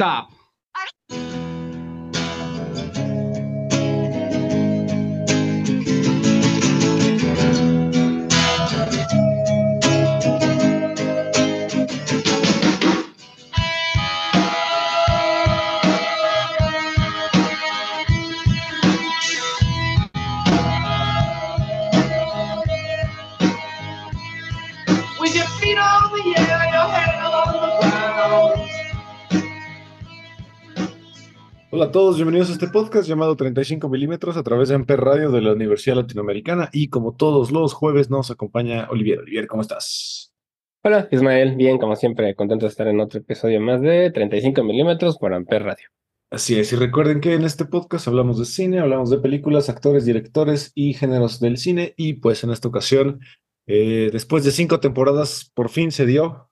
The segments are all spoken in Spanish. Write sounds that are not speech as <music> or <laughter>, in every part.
Stop. Hola a todos, bienvenidos a este podcast llamado 35 milímetros a través de Amper Radio de la Universidad Latinoamericana y como todos los jueves nos acompaña Olivier. Olivier, ¿cómo estás? Hola, Ismael. Bien, como siempre, contento de estar en otro episodio más de 35 milímetros por Amper Radio. Así es, y recuerden que en este podcast hablamos de cine, hablamos de películas, actores, directores y géneros del cine y pues en esta ocasión, eh, después de cinco temporadas, por fin se dio,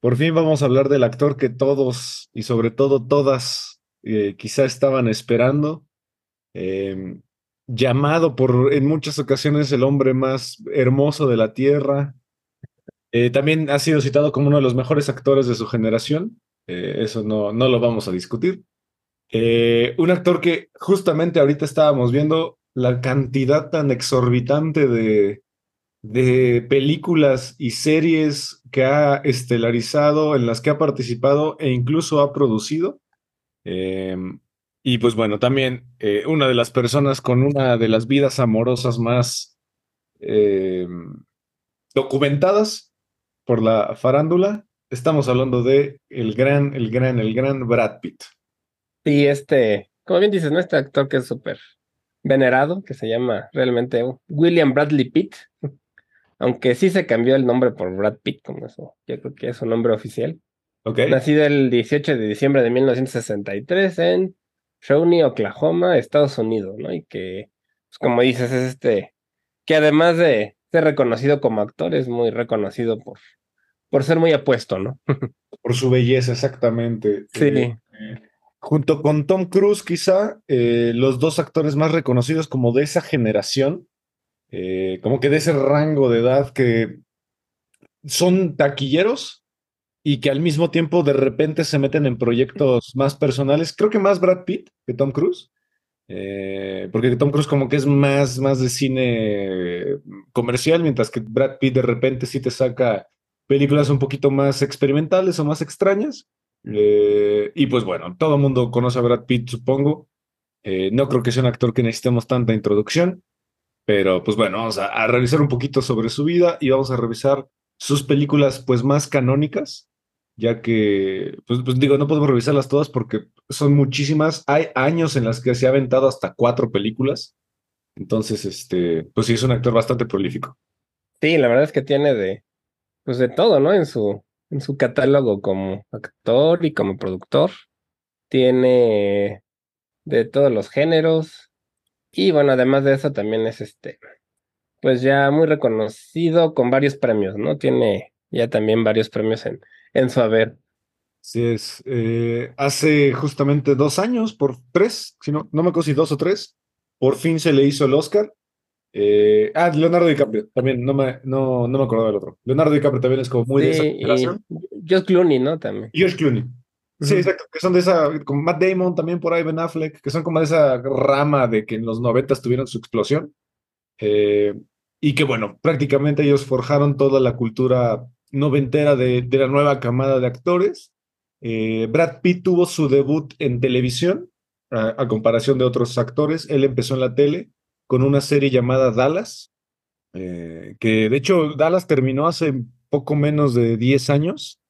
por fin vamos a hablar del actor que todos y sobre todo todas eh, quizá estaban esperando, eh, llamado por en muchas ocasiones el hombre más hermoso de la tierra. Eh, también ha sido citado como uno de los mejores actores de su generación. Eh, eso no, no lo vamos a discutir. Un actor que justamente ahorita estábamos viendo la cantidad tan exorbitante de, de películas y series que ha estelarizado, en las que ha participado e incluso ha producido. Eh, y pues bueno, también eh, una de las personas con una de las vidas amorosas más eh, documentadas por la farándula. Estamos hablando de el gran, el gran, el gran Brad Pitt. Y este, como bien dices, ¿no? Este actor que es súper venerado, que se llama realmente William Bradley Pitt, <laughs> aunque sí se cambió el nombre por Brad Pitt, como eso, yo creo que es su nombre oficial. Nacido el 18 de diciembre de 1963 en Shawnee, Oklahoma, Estados Unidos, ¿no? Y que, pues, como dices, es este, que además de ser reconocido como actor, es muy reconocido por, por ser muy apuesto, ¿no? <laughs> Por su belleza, exactamente. Sí. Eh, junto con Tom Cruise, quizá, eh, los dos actores más reconocidos como de esa generación, eh, como que de ese rango de edad que son taquilleros y que al mismo tiempo de repente se meten en proyectos más personales. Creo que más Brad Pitt que Tom Cruise. Eh, porque Tom Cruise como que es más, más de cine comercial, mientras que Brad Pitt de repente sí te saca películas un poquito más experimentales o más extrañas. Eh, y pues bueno, todo el mundo conoce a Brad Pitt, supongo. Eh, no creo que sea un actor que necesitemos tanta introducción, pero pues bueno, vamos a, a revisar un poquito sobre su vida y vamos a revisar sus películas pues más canónicas, ya que, pues, pues digo, no podemos revisarlas todas porque son muchísimas. Hay años en las que se ha aventado hasta cuatro películas. Entonces, este, pues sí, es un actor bastante prolífico. Sí, la verdad es que tiene de, pues de todo, ¿no? En su, en su catálogo como actor y como productor. Tiene de todos los géneros. Y bueno, además de eso, también es este, pues ya muy reconocido con varios premios, ¿no? Tiene ya también varios premios en, en su haber. Sí, es. eh, hace justamente dos años, por tres, si no, no me acuerdo si dos o tres, por fin se le hizo el Oscar. Eh, ah, Leonardo DiCaprio, también, no me, no, no me acordaba del otro. Leonardo DiCaprio también es como muy de esa generación. Josh Clooney, ¿no? También. George Clooney. Sí, exacto, que son de esa, como Matt Damon también por ahí, Ben Affleck, que son como de esa rama de que en los noventas tuvieron su explosión. Eh, y que bueno, prácticamente ellos forjaron toda la cultura noventera de, de la nueva camada de actores. Eh, Brad Pitt tuvo su debut en televisión, a, comparación de otros actores. Él empezó en la tele con una serie llamada Dallas, eh, que de hecho Dallas terminó hace poco menos de 10 años.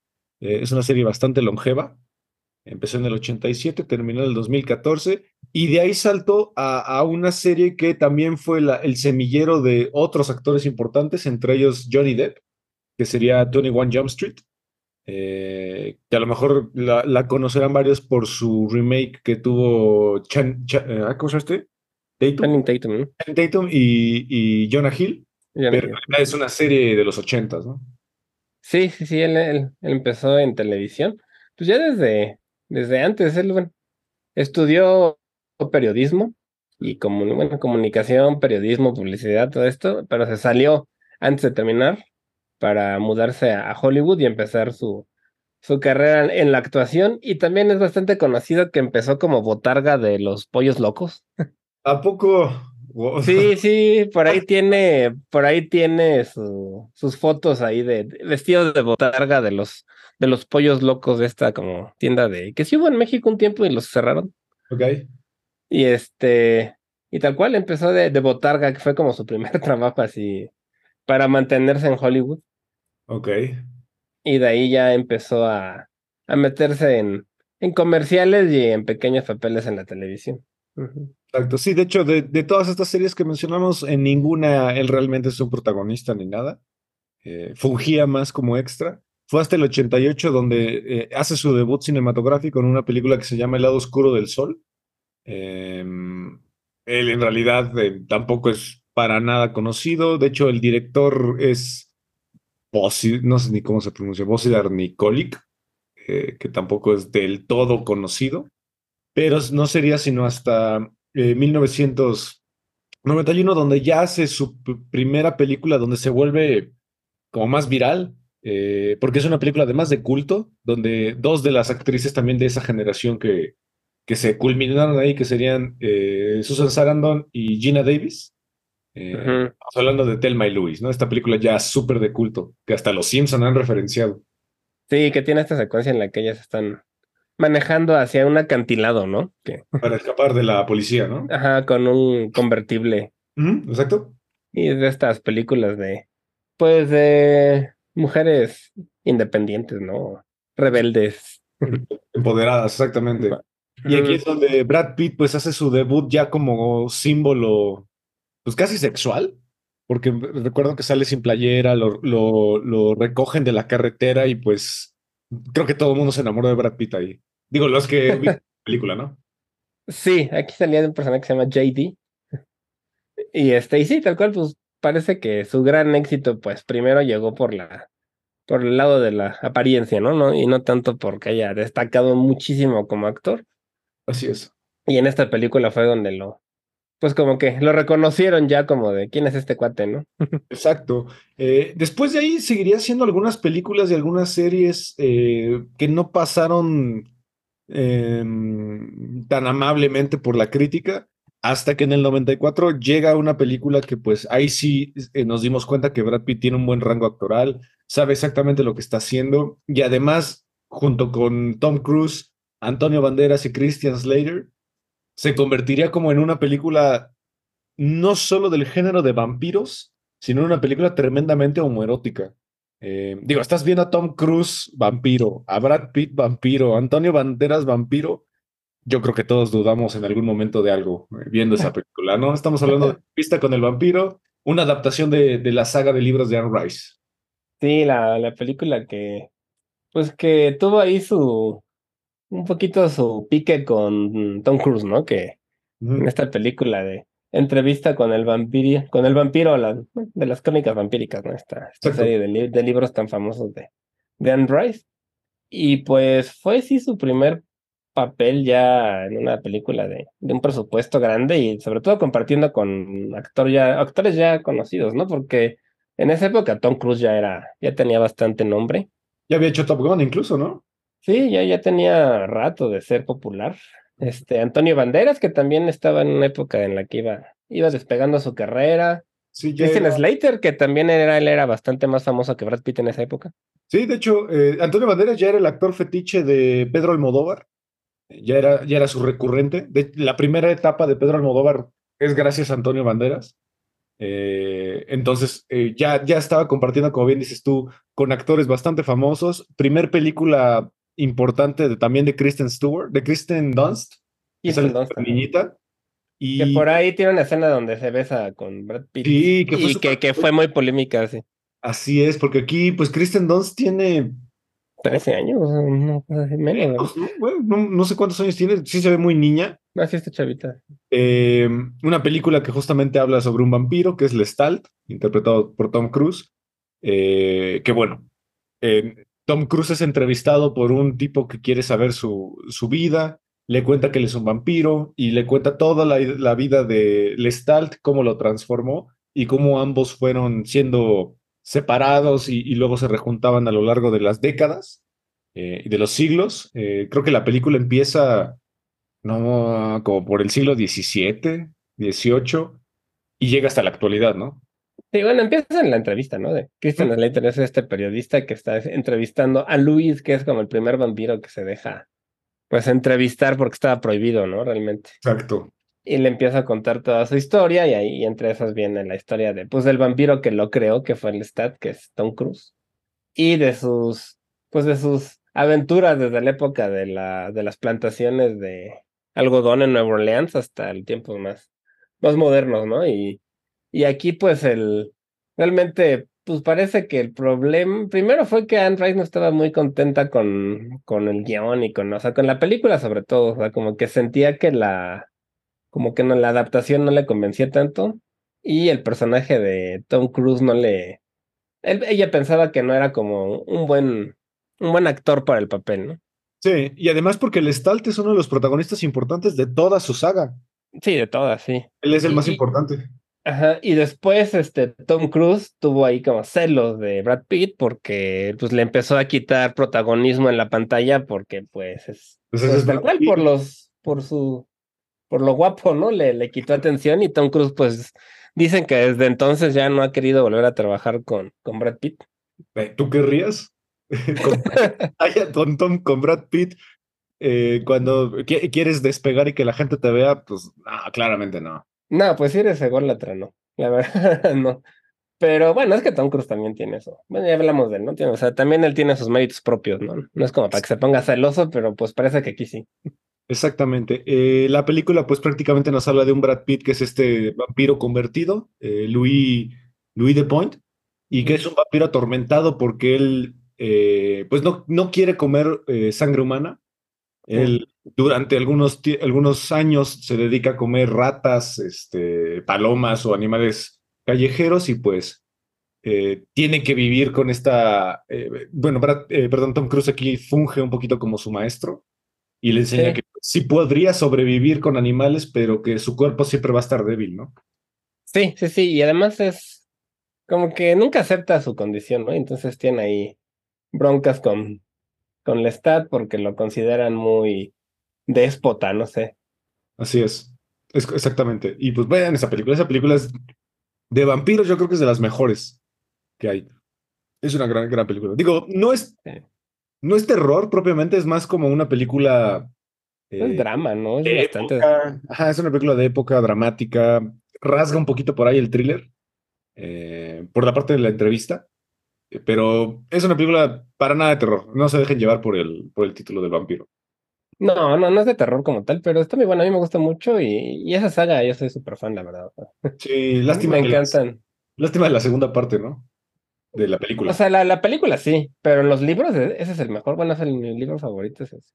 Eh, es una serie bastante longeva. Empezó en el 87, terminó en el 2014 y de ahí saltó a, a una serie que también fue la- el semillero de otros actores importantes, entre ellos Johnny Depp, que sería 21 Jump Street. eh, que a lo mejor la, la conocerán varios por su remake que tuvo Chan, Chan- eh, ¿cómo se llama este? Tatum, Tatum, ¿no? Tatum y, y Jonah Hill, pero es una serie de los ochentas, ¿no? Sí, sí, sí, él, él- él empezó en televisión. Pues ya desde, desde antes, él bueno, estudió periodismo y comu- bueno, comunicación, periodismo, publicidad, todo esto, pero se salió antes de terminar para mudarse a, Hollywood y empezar su, su carrera en, la actuación. Y también es bastante conocido que empezó como botarga de los pollos locos. ¿A poco? Wow. Sí, <laughs> sí, por ahí tiene, por ahí tiene su- sus fotos ahí de, de vestido de botarga de los, de los pollos locos de esta como tienda de, que sí hubo en México un tiempo y los cerraron. Ok. Y este, y tal cual empezó de, de botarga, que fue como su primer <laughs> trabajo así para mantenerse en Hollywood. Ok. Y de ahí ya empezó a, a meterse en, en comerciales y en pequeños papeles en la televisión. Exacto. Sí, de hecho, de, de todas estas series que mencionamos, en ninguna él realmente es un protagonista ni nada. Eh, fungía más como extra. Fue hasta el 88 donde eh, hace su debut cinematográfico en una película que se llama El lado oscuro del sol. Eh, él en realidad eh, tampoco es para nada conocido. De hecho, el director es Bosi- no sé ni cómo se pronuncia, Bosidar Nikolic, eh, que tampoco es del todo conocido, pero no sería sino hasta eh, 1991 donde ya hace su primera película donde se vuelve como más viral, eh, porque es una película además de culto, donde dos de las actrices también de esa generación que, que se culminaron ahí, que serían eh, Susan Sarandon y Gina Davis. Eh. Estamos hablando de Thelma y Louise, ¿no? Esta película ya súper de culto, que hasta los Simpson han referenciado. Sí, que tiene esta secuencia en la que ellas están manejando hacia un acantilado, ¿no? Para escapar de la policía, ¿no? ajá, con un convertible. Exacto. Y es de estas películas de, pues, de mujeres independientes, ¿no? Rebeldes. <laughs> Empoderadas, exactamente. Y aquí es donde Brad Pitt pues hace su debut ya como símbolo, pues casi sexual, porque recuerdo que sale sin playera, lo, lo, lo recogen de la carretera y pues creo que todo el mundo se enamoró de Brad Pitt ahí. Digo, los que vi la <laughs> película, ¿no? Sí, aquí salía de un personaje que se llama JD. Y este, y sí, tal cual, pues parece que su gran éxito, pues primero llegó por la, por el lado de la apariencia, ¿no? ¿no? Y no tanto porque haya destacado muchísimo como actor. Así es. Y en esta película fue donde lo, pues como que lo reconocieron ya como de quién es este cuate, ¿no? <laughs> Exacto. Eh, después de ahí seguiría haciendo algunas películas y algunas series eh, que no pasaron em, tan amablemente por la crítica, hasta que en el 94 llega una película que pues ahí sí eh, nos dimos cuenta que Brad Pitt tiene un buen rango actoral, sabe exactamente lo que está haciendo y además junto con Tom Cruise, Antonio Banderas y Christian Slater, se convertiría como en una película no solo del género de vampiros, sino en una película tremendamente homoerótica. Eh, digo, estás viendo a Tom Cruise vampiro, a Brad Pitt vampiro, a Antonio Banderas vampiro. Yo creo que todos dudamos en algún momento de algo eh, viendo esa <laughs> película, ¿no? Estamos hablando de <laughs> Pista con el vampiro, una adaptación de, de la saga de libros de Anne Rice. Sí, la, la película que, pues que tuvo ahí su, un poquito su pique con Tom Cruise, ¿no? Que en esta película de entrevista con el vampiro, con el vampiro la- de las crónicas vampíricas, ¿no? Esta, esta serie de, li- de libros tan famosos de, de Anne Rice. Y pues fue sí su primer papel ya en una película de, de un presupuesto grande y sobre todo compartiendo con actor ya, actores ya conocidos, ¿no? Porque en esa época Tom Cruise ya era, ya tenía bastante nombre. Ya había hecho Top Gun incluso, ¿no? Sí, ya, ya tenía rato de ser popular. Este, Antonio Banderas, que también estaba en una época en la que iba, iba despegando su carrera. Sí, Christian era- Slater, que también era, él era bastante más famoso que Brad Pitt en esa época. Sí, de hecho, eh, Antonio Banderas ya era el actor fetiche de Pedro Almodóvar. Ya era, ya era su recurrente. De, la primera etapa de Pedro Almodóvar es gracias a Antonio Banderas. Eh, entonces, eh, ya, ya estaba compartiendo, como bien dices tú, con actores bastante famosos. Primer película importante de, también de Kristen Stewart, de Kristen Dunst, que de también. niñita. Y Que por ahí tiene una escena donde se besa con Brad Pitt. Sí, que fue y que, que fue muy polémica, sí. así es, porque aquí, pues Kristen Dunst tiene 13 años, no, menos. No, bueno, no, no, sé cuántos años tiene, sí se ve muy niña. Así está chavita. Eh, una película que justamente habla sobre un vampiro, que es Lestat, interpretado por Tom Cruise. Eh, que bueno, eh, Tom Cruise es entrevistado por un tipo que quiere saber su, su vida, le cuenta que él es un vampiro y le cuenta toda la, la vida de Lestat, cómo lo transformó y cómo ambos fueron siendo separados y, y, luego se rejuntaban a lo largo de las décadas y eh, de los siglos. Eh, creo que la película empieza no como por el siglo XVII, XVIII y llega hasta la actualidad, ¿no? Sí, bueno, empieza en la entrevista, ¿no? De Christian Slater es este periodista que está entrevistando a Luis, que es como el primer vampiro que se deja, pues, entrevistar porque estaba prohibido, ¿no? Realmente. Exacto y le empieza a contar toda su historia y ahí entre esas viene la historia de pues del vampiro que lo creó que fue el Stat que es Tom Cruise y de sus pues de sus aventuras desde la época de la de las plantaciones de algodón en Nueva Orleans hasta el tiempo más más modernos no y y aquí pues el realmente pues parece que el problema primero fue que Anne Rice no estaba muy contenta con con el guion y con o sea con la película sobre todo o sea como que sentía que la como que no, la adaptación no le convencía tanto y el personaje de Tom Cruise no le... ella pensaba que no era como un buen, un buen actor para el papel, ¿no? Sí, y además porque el Stalt es uno de los protagonistas importantes de toda su saga. Sí, de todas, sí. Él es el más importante. Ajá, y después este Tom Cruise tuvo ahí como celos de Brad Pitt porque pues le empezó a quitar protagonismo en la pantalla porque pues es, pues pues, tal cual por los por su por lo guapo, ¿no? Le, le quitó atención y Tom Cruise, pues, dicen que desde entonces ya no ha querido volver a trabajar con, con Brad Pitt. ¿Tú querrías? <laughs> con, Tom, con Brad Pitt, eh, cuando quieres despegar y que la gente te vea, pues, no, claramente no. No, pues si eres ególatra, no. La verdad, <laughs> no. Pero bueno, es que Tom Cruise también tiene eso. Bueno, ya hablamos de él, ¿no? o sea, también él tiene sus méritos propios, ¿no? No es como para que se ponga celoso, pero pues parece que aquí sí. Exactamente. Eh, la película, pues prácticamente nos habla de un Brad Pitt que es este vampiro convertido, eh, Louis, Louis de Point, y que es un vampiro atormentado porque él, eh, pues no, no quiere comer sangre humana. Él durante algunos, algunos años se dedica a comer ratas, este, palomas o animales callejeros y pues tiene que vivir con esta, bueno, Brad, perdón, Tom Cruise aquí funge un poquito como su maestro y le enseña que sí podría sobrevivir con animales, pero que su cuerpo siempre va a estar débil, ¿no? Sí, sí, sí, y además es como que nunca acepta su condición, ¿no? Entonces tiene ahí broncas con, con Lestat porque lo consideran muy déspota, no sé. Así es. es exactamente. Y pues vean esa película, esa película es de vampiros, yo creo que es de las mejores que hay. Es una gran, gran película. Digo, no es, no es terror propiamente, es más como una película es drama, ¿no? Es bastante. Ajá, es una película de época dramática. Rasga un poquito por ahí el thriller. Eh, por la parte de la entrevista. Eh, pero es una película para nada de terror. No se dejen llevar por el, por el título del vampiro. No, no, no es de terror como tal, pero está muy bueno. A mí me gusta mucho y, y esa saga yo soy súper fan, la verdad. Sí, lástima. <laughs> me encantan. lástima de la segunda parte, ¿no? De la película. O sea, la, la película sí, pero en los libros e, ese es el mejor. Bueno, es el, mi libro favorito. Es ese.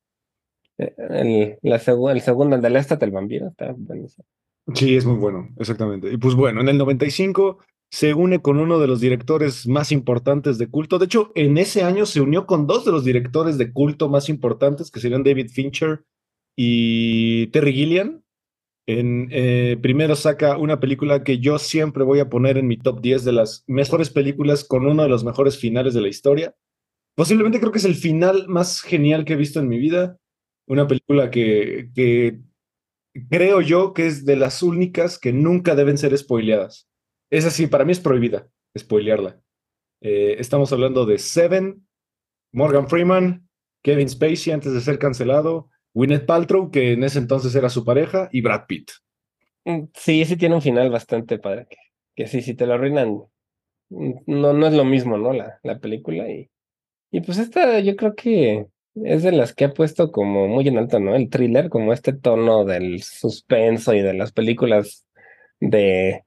El, la el segundo, el del Estat, el vampiro, está buenísimo. Sí, es muy bueno, exactamente. Y pues bueno, en el 95 se une con uno de los directores más importantes de culto. De hecho, en ese año se unió con dos de los directores de culto más importantes, que serían David Fincher y Terry Gilliam. En, eh, primero saca una película que yo siempre voy a poner en mi top 10 de las mejores películas con uno de los mejores finales de la historia. Posiblemente creo que es el final más genial que he visto en mi vida. Una película que, que creo yo que es de las únicas que nunca deben ser spoileadas. Es así, para mí es prohibida spoilearla. Eh, estamos hablando de Seven, Morgan Freeman, Kevin Spacey antes de ser cancelado, Gwyneth Paltrow, que en ese entonces era su pareja, y Brad Pitt. Mm, sí, sí tiene un final bastante padre. Que, que sí, si te lo arruinan, mm, no, no es lo mismo, ¿no? La, la película. Y, y pues esta, yo creo que es de las que ha puesto como muy en alto, ¿no? El thriller, como este tono del suspenso y de las películas de,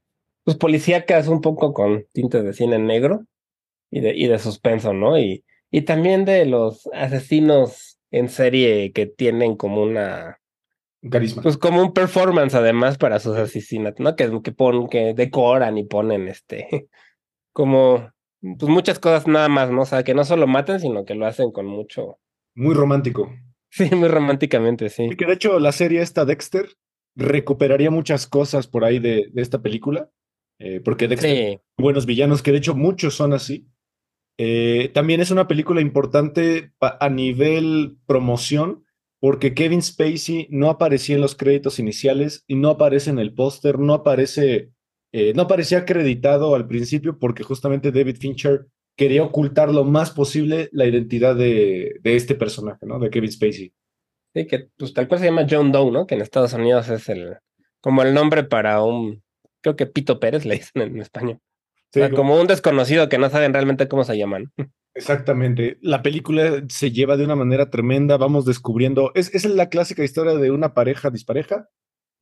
pues, policíacas un poco con tintes de cine negro y de, y de suspenso, ¿no? Y, y también de los asesinos en serie que tienen como una Carisma. pues como un performance además para sus asesinatos, ¿no? Que, que ponen, que decoran y ponen este <laughs> como pues muchas cosas nada más, ¿no? O sea, que no solo maten, sino que lo hacen con mucho. Muy romántico. <laughs> Sí, muy románticamente, sí. Y que de hecho la serie esta Dexter recuperaría muchas cosas por ahí de, de esta película. Eh, porque Dexter Sí, buenos villanos, que de hecho muchos son así. Eh, también es una película importante a nivel promoción, porque Kevin Spacey no aparecía en los créditos iniciales y no aparece en el póster, no aparece, eh, no aparecía acreditado al principio porque justamente David Fincher quería ocultar lo más posible la identidad de, de este personaje, ¿no? De Kevin Spacey. sí, que pues tal cual se llama John Doe, ¿no? Que en Estados Unidos es el como el nombre para un creo que Pito Pérez le dicen en. O sea, como un desconocido que no saben realmente cómo se llaman. Exactamente. La película se lleva de una manera tremenda. Vamos descubriendo. Es, es la clásica historia de una pareja dispareja.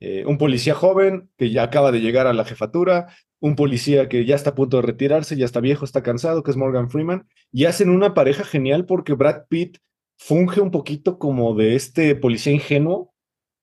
eh, un policía joven que ya acaba de llegar a la jefatura, un policía que ya está a punto de retirarse, ya está viejo, está cansado, que es Morgan Freeman, y hacen una pareja genial porque Brad Pitt funge un poquito como de este policía ingenuo,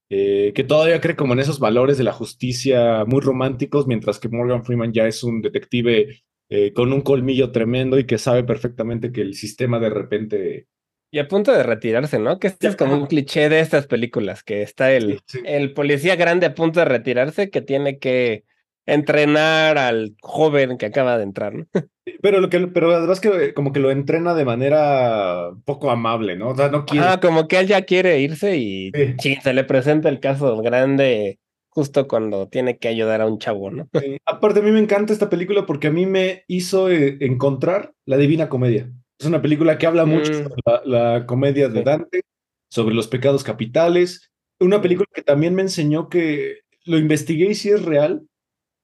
eh, que todavía cree como en esos valores de la justicia muy románticos, mientras que Morgan Freeman ya es un detective eh, con un colmillo tremendo y que sabe perfectamente que el sistema de repente... Y a punto de retirarse, ¿no? Que este es como un cliché de estas películas, que está el, Sí, sí. el policía grande a punto de retirarse que tiene que entrenar al joven que acaba de entrar, ¿no? <laughs> Pero, lo que, pero además que como que lo entrena de manera poco amable, ¿no? O sea, no quiere... Ah, como que él ya quiere irse y Sí. se le presenta el caso grande justo cuando tiene que ayudar a un chavo, ¿no? Sí. Aparte, a mí me encanta esta película porque a mí me hizo eh, encontrar la Divina Comedia. Es una película que habla mucho Mm. sobre la, la comedia de. Dante, sobre los pecados capitales. Una película que también me enseñó que lo investigué y si es real.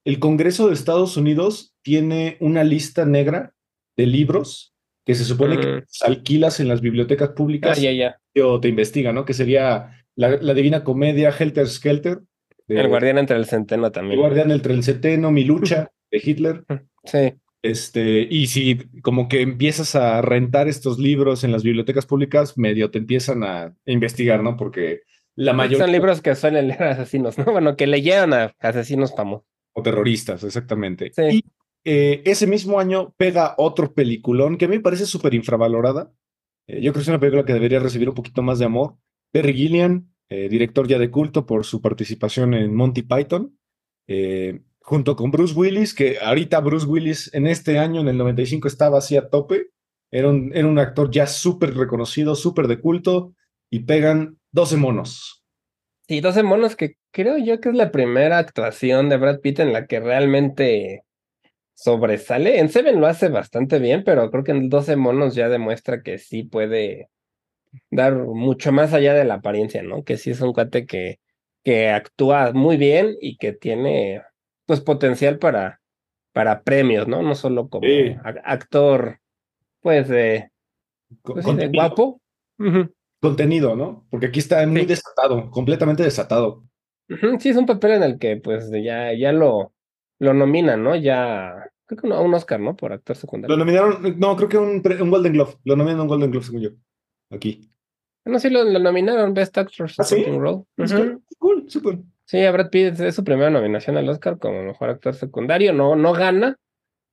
El Congreso de Estados Unidos tiene una lista negra de libros que se supone que Mm. alquilas en las bibliotecas Ah, públicas ya, ya. o te investiga, ¿no? Que sería la, la Divina Comedia, Helter Skelter, de El guardián entre el centeno El también. Guardián entre el Seteno, Mi Lucha, de Hitler. Sí. Este, y si como que empiezas a rentar estos libros en las bibliotecas públicas, medio te empiezan a investigar, ¿no? Porque la mayoría Son libros que suelen leer asesinos, ¿no? Bueno, que leyeron a asesinos famosos. O terroristas, exactamente. Sí. Y eh, ese mismo año pega otro peliculón que a mí me parece súper infravalorada. Eh, yo creo que es una película que debería recibir un poquito más de amor. Terry Gilliam, eh, director ya de culto por su participación en Monty Python, junto con Bruce Willis, que ahorita Bruce Willis en este año, en el 95, estaba así a tope. Era un, era un actor ya súper reconocido, súper de culto, y pegan 12 monos. Sí, 12 monos que creo yo que es la primera actuación de Brad Pitt en la que realmente sobresale. En Seven lo hace bastante bien, pero creo que en 12 monos ya demuestra que sí puede dar mucho más allá de la apariencia, ¿no? Que sí es un cuate que, que actúa muy bien y que tiene pues potencial para, para premios, ¿no? No solo como Sí. actor, pues, de, pues sí, de contenido, guapo. Contenido, ¿no? Porque aquí está muy Sí. desatado, completamente desatado. Sí, es un papel en el que pues ya, ya lo, lo nominan, ¿no? Ya, creo que un, a un Oscar, ¿no? Por actor Lo secundario. nominaron, no, creo que un, un Golden Globe. Lo nominaron un Golden Globe, según yo. Aquí. No, sí, lo, lo nominaron Best Actor ¿Ah, sí? Supporting Role. Es Ujú. cool, cool. Sí, a Brad Pitt es su primera nominación al Oscar como mejor actor secundario. No, no gana,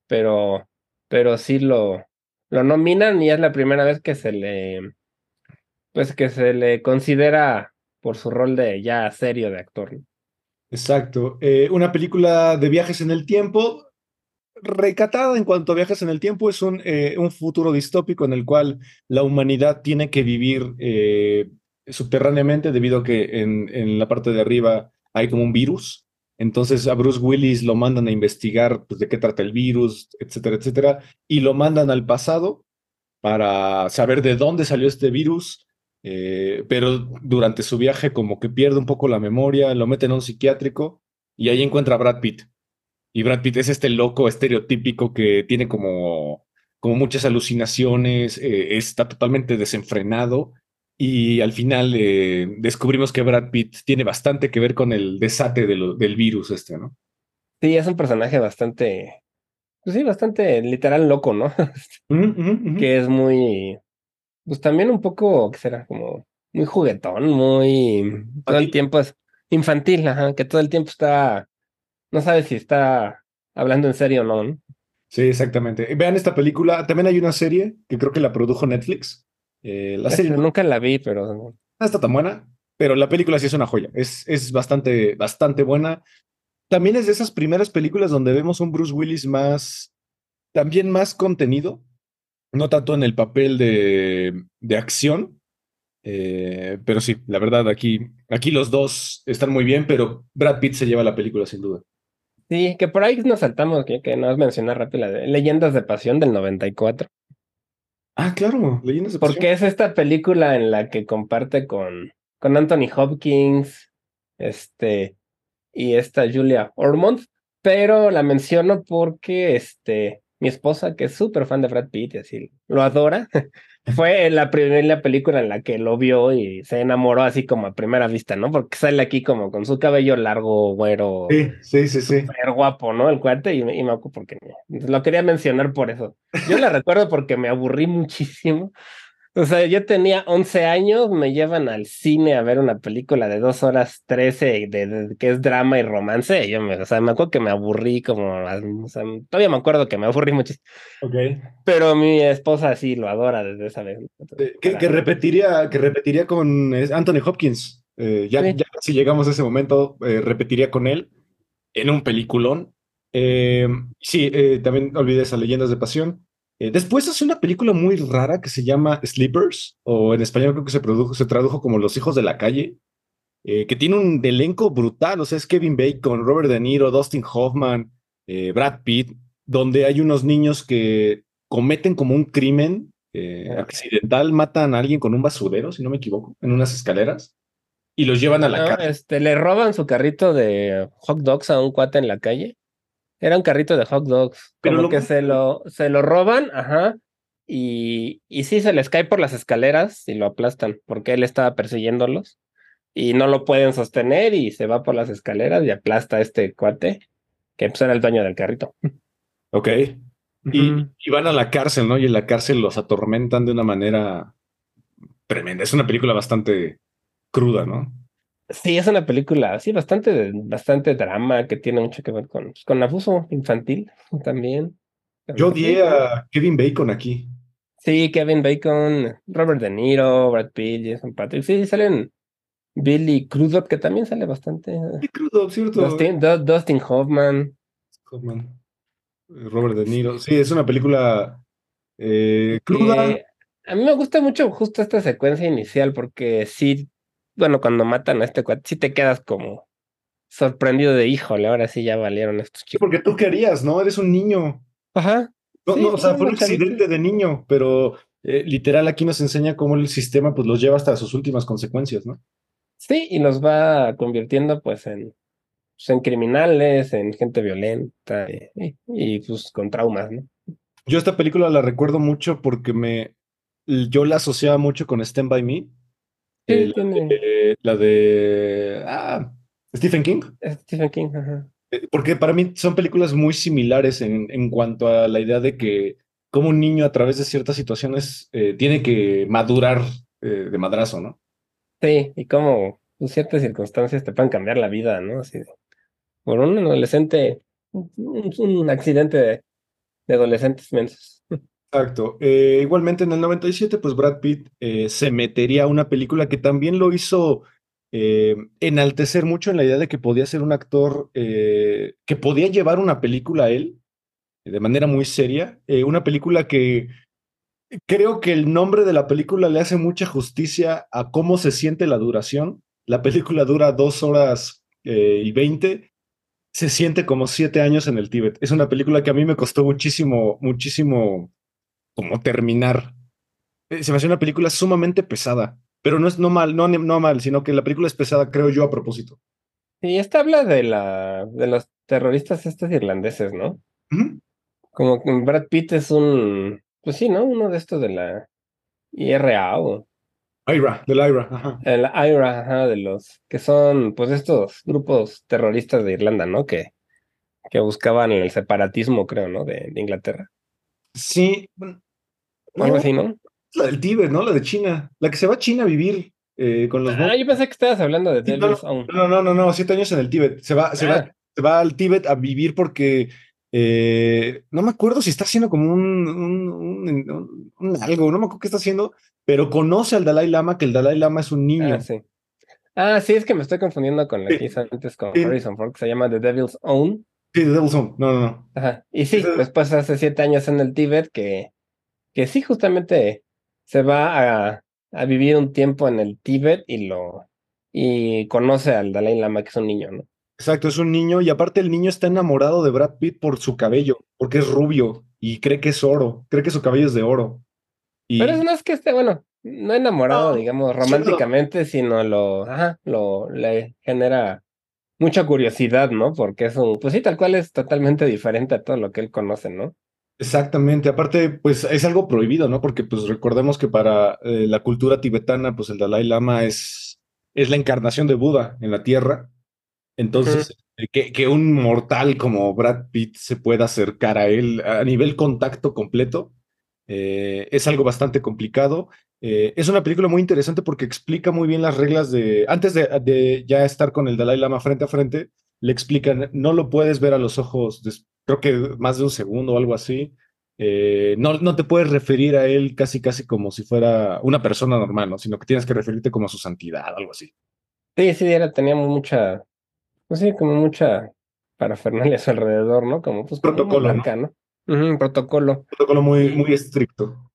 pero, pero sí lo, lo nominan y es la primera vez que se le, pues que se le considera por su rol de ya serio de actor. Exacto. Eh, una película de viajes en el tiempo, recatada en cuanto a viajes en el tiempo, es un, eh, un futuro distópico en el cual la humanidad tiene que vivir eh, subterráneamente debido a que en, en la parte de arriba hay como un virus. Entonces a Bruce Willis lo mandan a investigar pues, de qué trata el virus, etcétera, etcétera, y lo mandan al pasado para saber de dónde salió este virus, eh, pero durante su viaje como que pierde un poco la memoria, lo meten a un psiquiátrico y ahí encuentra a Brad Pitt. Y Brad Pitt es este loco estereotípico que tiene como, como muchas alucinaciones, eh, está totalmente desenfrenado y al final eh, descubrimos que Brad Pitt tiene bastante que ver con el desate de lo- del virus este, ¿no? Sí, es un personaje bastante, pues sí, bastante literal loco, ¿no? <laughs> Que es muy, pues también un poco, ¿qué será? Como muy juguetón, muy, todo el tiempo es infantil, ajá, que todo el tiempo está, no sabes si está hablando en serio o no, ¿no? Sí, exactamente. Vean esta película. También hay una serie que creo que la produjo Netflix. Eh, la serie nunca la vi, pero no está tan buena, pero la película sí es una joya. Es, es bastante, bastante buena. También es de esas primeras películas donde vemos un Bruce Willis más, también más contenido, no tanto en el papel de, de acción, eh, pero sí, la verdad, aquí, aquí los dos están muy bien, pero Brad Pitt se lleva la película sin duda. sí, que por ahí nos saltamos, que, que nos mencionar rápido, la de Leyendas de Pasión del 94. Ah, claro, Leyendas de Pasión. Porque es esta película en la que comparte con, con Anthony Hopkins, este, y esta Julia Ormond, pero la menciono porque este, mi esposa, que es súper fan de Brad Pitt y así, lo adora, <laughs> fue la primera película en la que lo vio y se enamoró así como a primera vista, ¿no? Porque sale aquí como con su cabello largo, güero, Sí, sí, sí, sí. guapo, ¿no? El cuate, y y me porque lo quería mencionar por eso. Yo la <laughs> recuerdo porque me aburrí muchísimo. O sea, yo tenía 11 años, me llevan al cine a ver una película de dos horas 13 de, de- que es drama y romance. yo me, o sea, me acuerdo que me aburrí como, o sea, todavía me acuerdo que me aburrí muchísimo. Ok. Pero mi esposa sí lo adora desde esa vez. Eh, Que, que repetiría, que repetiría con Anthony Hopkins. Eh, ya, Sí. ya si llegamos a ese momento, eh, repetiría con él en un peliculón. Eh, sí, eh, también olvidé esas leyendas de pasión. Eh, después hace una película muy rara que se llama Sleepers, o en español creo que se, produjo, se tradujo como Los hijos de la calle, eh, que tiene un elenco brutal. O sea, es Kevin Bacon, Robert De Niro, Dustin Hoffman, eh, Brad Pitt, donde hay unos niños que cometen como un crimen accidental, matan a alguien con un basurero, si no me equivoco, en unas escaleras, y los llevan a la No, cárcel. este, le roban su carrito de hot dogs a un cuate en la calle. Era un carrito de hot dogs. Pero Como lo que se lo, se lo roban, ajá. Y, y sí, se les cae por las escaleras y lo aplastan, porque él estaba persiguiéndolos. Y no lo pueden sostener y se va por las escaleras y aplasta a este cuate, que pues era el dueño del carrito. Ok. Y, y van a la cárcel, ¿no? Y en la cárcel los atormentan de una manera tremenda. Es una película bastante cruda, ¿no? Sí, es una película, sí, bastante, bastante drama, que tiene mucho que ver con, pues, con abuso infantil también. Yo odié a Kevin Bacon aquí. Sí, Kevin Bacon, Robert De Niro, Brad Pitt, Jason Patrick. Sí, salen Billy Crudup, que también sale bastante. Qué crudo, ¿cierto? Dustin, Du- Dustin Hoffman. Hoffman. Eh, Robert De Niro. Sí, es una película eh, cruda. a mí me gusta mucho justo esta secuencia inicial, porque sí, bueno, cuando matan a este cuate, sí te quedas como sorprendido de, híjole, ahora sí ya valieron estos Sí, chicos. porque tú querías, ¿no? Eres un niño. Ajá. No, Sí, no, o sea, fue un accidente de niño, pero eh, literal aquí nos enseña cómo el sistema pues los lleva hasta sus últimas consecuencias, ¿no? Sí, y los va convirtiendo pues en, pues, en criminales, en gente violenta y, y, pues con traumas, ¿no? Yo esta película la recuerdo mucho porque me yo la asociaba mucho con Stand By Me. Sí, eh, la, tiene- de, la de ah, Stephen King. Stephen King, ajá. Eh, Porque para mí son películas muy similares en, en cuanto a la idea de que como un niño a través de ciertas situaciones eh, tiene que madurar eh, de madrazo, ¿no? Sí, y como en ciertas circunstancias te pueden cambiar la vida, ¿no? Así de- por un adolescente, un, un- un accidente de, de adolescentes mensos. Exacto. Eh, igualmente en el 97, pues Brad Pitt eh, se metería a una película que también lo hizo eh, enaltecer mucho en la idea de que podía ser un actor eh, que podía llevar una película a él de manera muy seria. Una película que creo que el nombre de la película le hace mucha justicia a cómo se siente la duración. La película dura dos horas y veinte. Se siente como siete años en el Tíbet. Es una película que a mí me costó muchísimo, muchísimo como terminar. Eh, Se me hace una película sumamente pesada, pero no es no mal, no, no mal, sino que la película es pesada, creo yo, a propósito. Y esta habla de la, de los terroristas estos irlandeses, ¿no? Como que Brad Pitt es un, pues sí, ¿no? Uno de estos de la IRA o Ira, del Ira, ajá. el IRA, ajá, de los que son, pues estos grupos terroristas de Irlanda, ¿no? Que, que buscaban el separatismo, creo, ¿no? De, de Inglaterra. Sí, bueno, Algo no, así, ¿no? la del Tíbet, ¿no? La de China. La que se va a China a vivir eh, con los Ah, yo pensé que estabas hablando de Sí, no, Devil's Own. No, no, no, no, siete años en el Tíbet. Se va, se va, Ah. se va al Tíbet a vivir porque eh, no me acuerdo si está haciendo como un, un, un- un- un algo, no me acuerdo qué está haciendo, pero conoce al Dalai Lama, que el Dalai Lama es un niño. Ah, sí. Ah, sí, es que me estoy confundiendo con la que hizo antes con. Harrison Ford, que se llama The Devil's Own. Sí, de Own. No, no, no. Ajá. Y sí, Ese- después hace siete años en el Tíbet que, que sí, justamente se va a, a vivir un tiempo en el Tíbet y lo y conoce al Dalai Lama, que es un niño, ¿no? Exacto, es un niño y aparte el niño está enamorado de Brad Pitt por su cabello, porque es rubio y cree que es oro, cree que su cabello es de oro. Y Pero es- no es que esté, bueno, no enamorado, No, digamos, románticamente, sino lo, ajá, lo, le genera mucha curiosidad, ¿no? Porque es un, pues sí, tal cual es totalmente diferente a todo lo que él conoce, ¿no? Exactamente, aparte, pues es algo prohibido, ¿no? Porque pues recordemos que para eh, la cultura tibetana, pues el Dalai Lama es, es la encarnación de Buda en la tierra. Entonces, eh, que, que un mortal como Brad Pitt se pueda acercar a él a nivel contacto completo, eh, es algo bastante complicado. Eh, es una película muy interesante porque explica muy bien las reglas de, antes de, de ya estar con el Dalai Lama frente a frente, le explican, no lo puedes ver a los ojos, des- creo que más de un segundo o algo así. Eh, no, no te puedes referir a él casi, casi como si fuera una persona normal, ¿no? Sino que tienes que referirte como a su santidad, algo así. Sí, sí, era, tenía mucha, pues sí, como mucha parafernalia a su alrededor, ¿no? Como, pues, como Protocolo, ¿no? monarca, ¿no? Protocolo. Protocolo muy, muy estricto.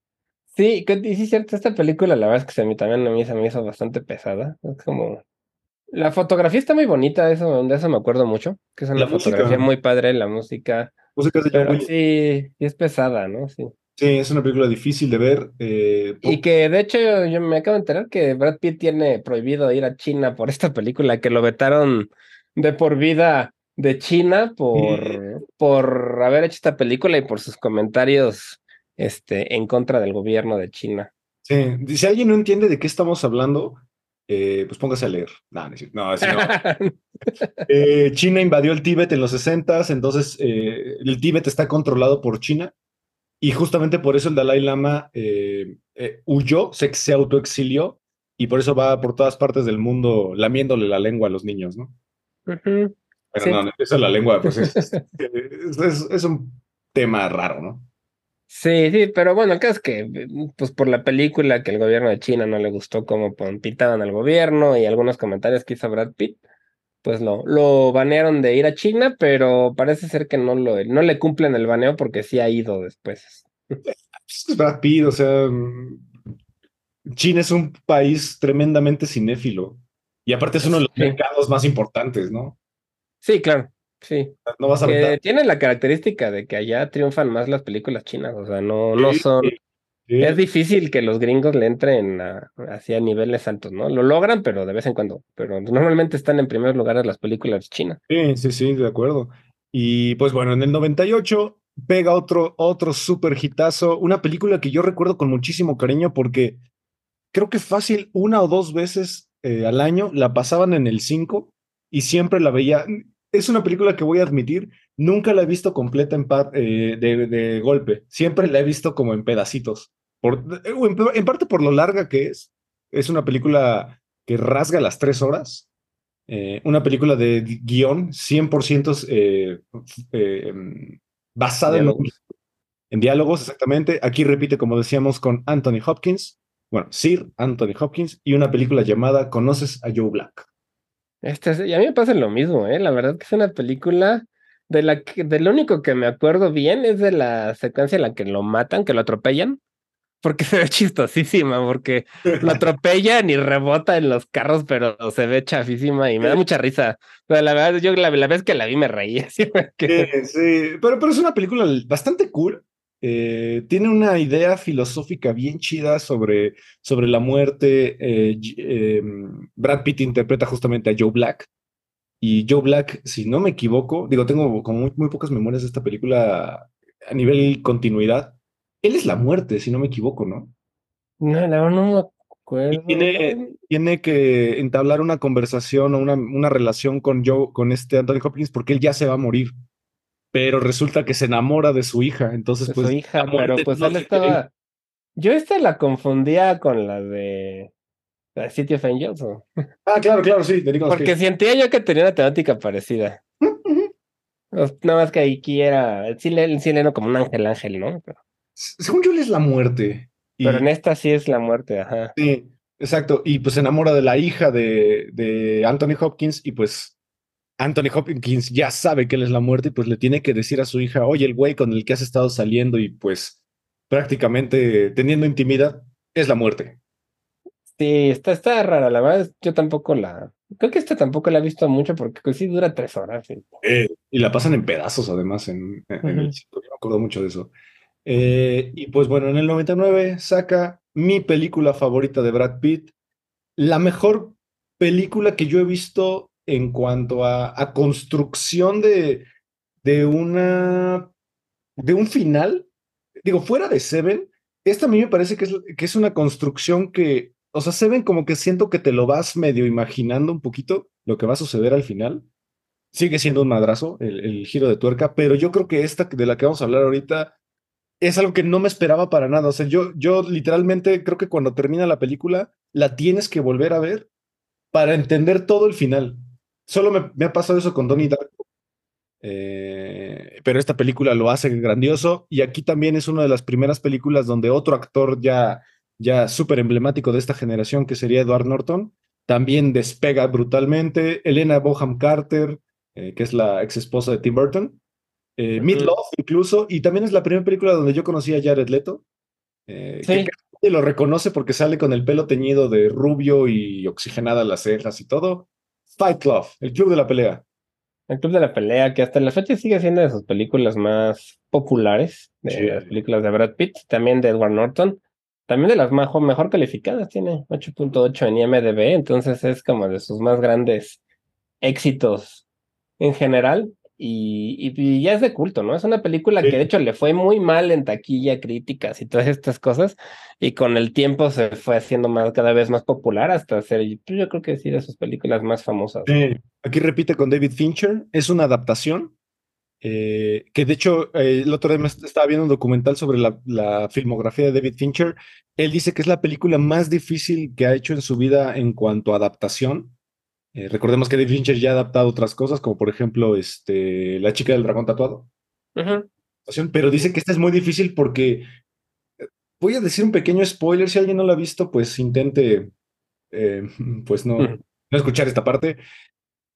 Sí, y sí, cierto, esta película, la verdad es que se me, también a mí se me hizo bastante pesada. Es como. La fotografía está muy bonita, eso, de eso me acuerdo mucho. Que es una La música. fotografía muy padre, la música. Música de Pero sí, sí es pesada, ¿no? Sí. Sí, es una película difícil de ver. eh, Y que de hecho yo me acabo de enterar que Brad Pitt tiene prohibido ir a China por esta película, que lo vetaron de por vida de China por, por haber hecho esta película y por sus comentarios este, en contra del gobierno de China. Sí, si alguien no entiende de qué estamos hablando, eh, pues póngase a leer. No, así no. <laughs> Eh, China invadió el Tíbet en los 60, entonces eh, el Tíbet está controlado por China y justamente por eso el Dalai Lama huyó, se, se autoexilió y por eso va por todas partes del mundo lamiéndole la lengua a los niños, ¿no? Pero Sí. no, eso es la lengua, pues es, <laughs> es, es- es un tema raro, ¿no? Sí, sí, pero bueno, el caso es que, pues por la película que el gobierno de China no le gustó cómo pon- pintaban al gobierno y algunos comentarios que hizo Brad Pitt, pues lo, lo banearon de ir a China, pero parece ser que no, lo, no le cumplen el baneo porque sí ha ido después. Es Brad Pitt, o sea, mm, China es un país tremendamente cinéfilo y aparte es uno de los Sí. mercados más importantes, ¿no? Sí, claro, sí. No vas a Que aventar. tiene la característica de que allá triunfan más las películas chinas, o sea, no, no son... sí. Es difícil que los gringos le entren a, hacia niveles altos, ¿no? Lo logran, pero de vez en cuando. Pero normalmente están en primer lugar las películas chinas. Sí, sí, sí, de acuerdo. Y pues bueno, en el 98 pega otro, otro super hitazo, una película que yo recuerdo con muchísimo cariño porque creo que fácil una o dos veces eh, al año la pasaban en el 5 y siempre la veía. Es una película que voy a admitir, nunca la he visto completa en par- eh, de, de golpe, siempre la he visto como en pedacitos. Por, eh, en, en parte por lo larga que es. Es una película que rasga las tres horas. Eh, una película de gui- guion 100% eh, basada en, en diálogos, exactamente. Aquí repite, como decíamos, con Anthony Hopkins, bueno, Sir Anthony Hopkins, y una película llamada ¿Conoces a Joe Black? Este es- y a mí me pasa lo mismo, ¿eh? La verdad que es una película de la que, de lo único que me acuerdo bien es de la secuencia en la que lo matan, que lo atropellan. Porque <laughs> se ve chistosísima, porque lo <laughs> atropellan y rebota en los carros, pero se ve chafísima y me da mucha risa. Pero la verdad, yo la, la vez que la vi me reí. <laughs> así porque- Sí, sí, pero, pero es una película bastante cool. Eh, tiene una idea filosófica bien chida sobre, sobre la muerte. Eh, eh, Brad Pitt interpreta justamente a Joe Black. Y Joe Black, si no me equivoco, digo, tengo como muy, muy pocas memorias de esta película a nivel continuidad. Él es la muerte, si no me equivoco, ¿no? No, la verdad no me acuerdo. Y tiene, tiene que entablar una conversación o una, una relación con Joe, con este Anthony Hopkins, porque él ya se va a morir. Pero resulta que se enamora de su hija, entonces de pues... su hija, pero pues no él estaba. Yo esta la confundía con la de. La de City of Angels. ¿o? Ah, claro, claro, sí, Porque sentía yo que tenía una temática parecida. <laughs> Pues, Nada más que aquí era. Sí, le, sí le era como un ángel ángel, ¿no? Pero, Según yo, él es la muerte. Y- pero en esta sí es la muerte, ajá. Sí, exacto. Y pues se enamora de la hija de, de Anthony Hopkins y pues Anthony Hopkins ya sabe que él es la muerte y pues le tiene que decir a su hija, oye, el güey con el que has estado saliendo y pues prácticamente teniendo intimidad es la muerte. Sí, está, está rara, la verdad. Yo tampoco la. Creo que esta tampoco la he visto mucho porque pues, sí dura tres horas. sí. Y la pasan en pedazos además en, en- en el sitio. Yo me acuerdo mucho de eso. Eh, y pues bueno, en el 99 saca mi película favorita de Brad Pitt, la mejor película que yo he visto en cuanto a, construcción de, de una de un final. Digo, fuera de Seven, esta a mí me parece que es, que es una construcción que, o sea, Seven como que siento que te lo vas medio imaginando un poquito lo que va a suceder al final. Sigue siendo un madrazo el, el giro de tuerca, pero yo creo que esta de la que vamos a hablar ahorita es algo que no me esperaba para nada. O sea, yo, yo literalmente creo que cuando termina la película la tienes que volver a ver para entender todo el final. Solo me, me ha pasado eso con Donnie Darko. Eh, pero esta película lo hace grandioso y aquí también es una de las primeras películas donde otro actor ya, ya súper emblemático de esta generación, que sería Edward Norton, también despega brutalmente. Elena Boham Carter, eh, que es la ex esposa de Tim Burton. Eh, Ujú. Meatloaf incluso, y también es la primera película donde yo conocí a Jared Leto. eh, Sí. que casi lo reconoce porque sale con el pelo teñido de rubio y oxigenada las cejas y todo. Fight Club, el club de la pelea. El Club de la Pelea, que hasta la fecha sigue siendo de sus películas más populares, de Sí. las películas de Brad Pitt, también de Edward Norton, también de las mejor, mejor calificadas, tiene 8.8 en IMDB, entonces es como de sus más grandes éxitos en general. Y, y- y ya es de culto, ¿no? Es una película Sí. que de hecho le fue muy mal en taquilla, críticas y todas estas cosas, y con el tiempo se fue haciendo más, cada vez más popular hasta ser, pues, yo creo que sí, de sus películas más famosas. Aquí repite con David Fincher, es una adaptación. eh, que de hecho, eh, el otro día me est- estaba viendo un documental sobre la, la filmografía de David Fincher. Él dice que es la película más difícil que ha hecho en su vida en cuanto a adaptación. Eh, recordemos que David Fincher ya ha adaptado otras cosas, como por ejemplo este, La chica del dragón tatuado. Pero dice que esta es muy difícil porque eh, voy a decir un pequeño spoiler. Si alguien no lo ha visto, pues intente eh, <laughs> pues no, no escuchar esta parte.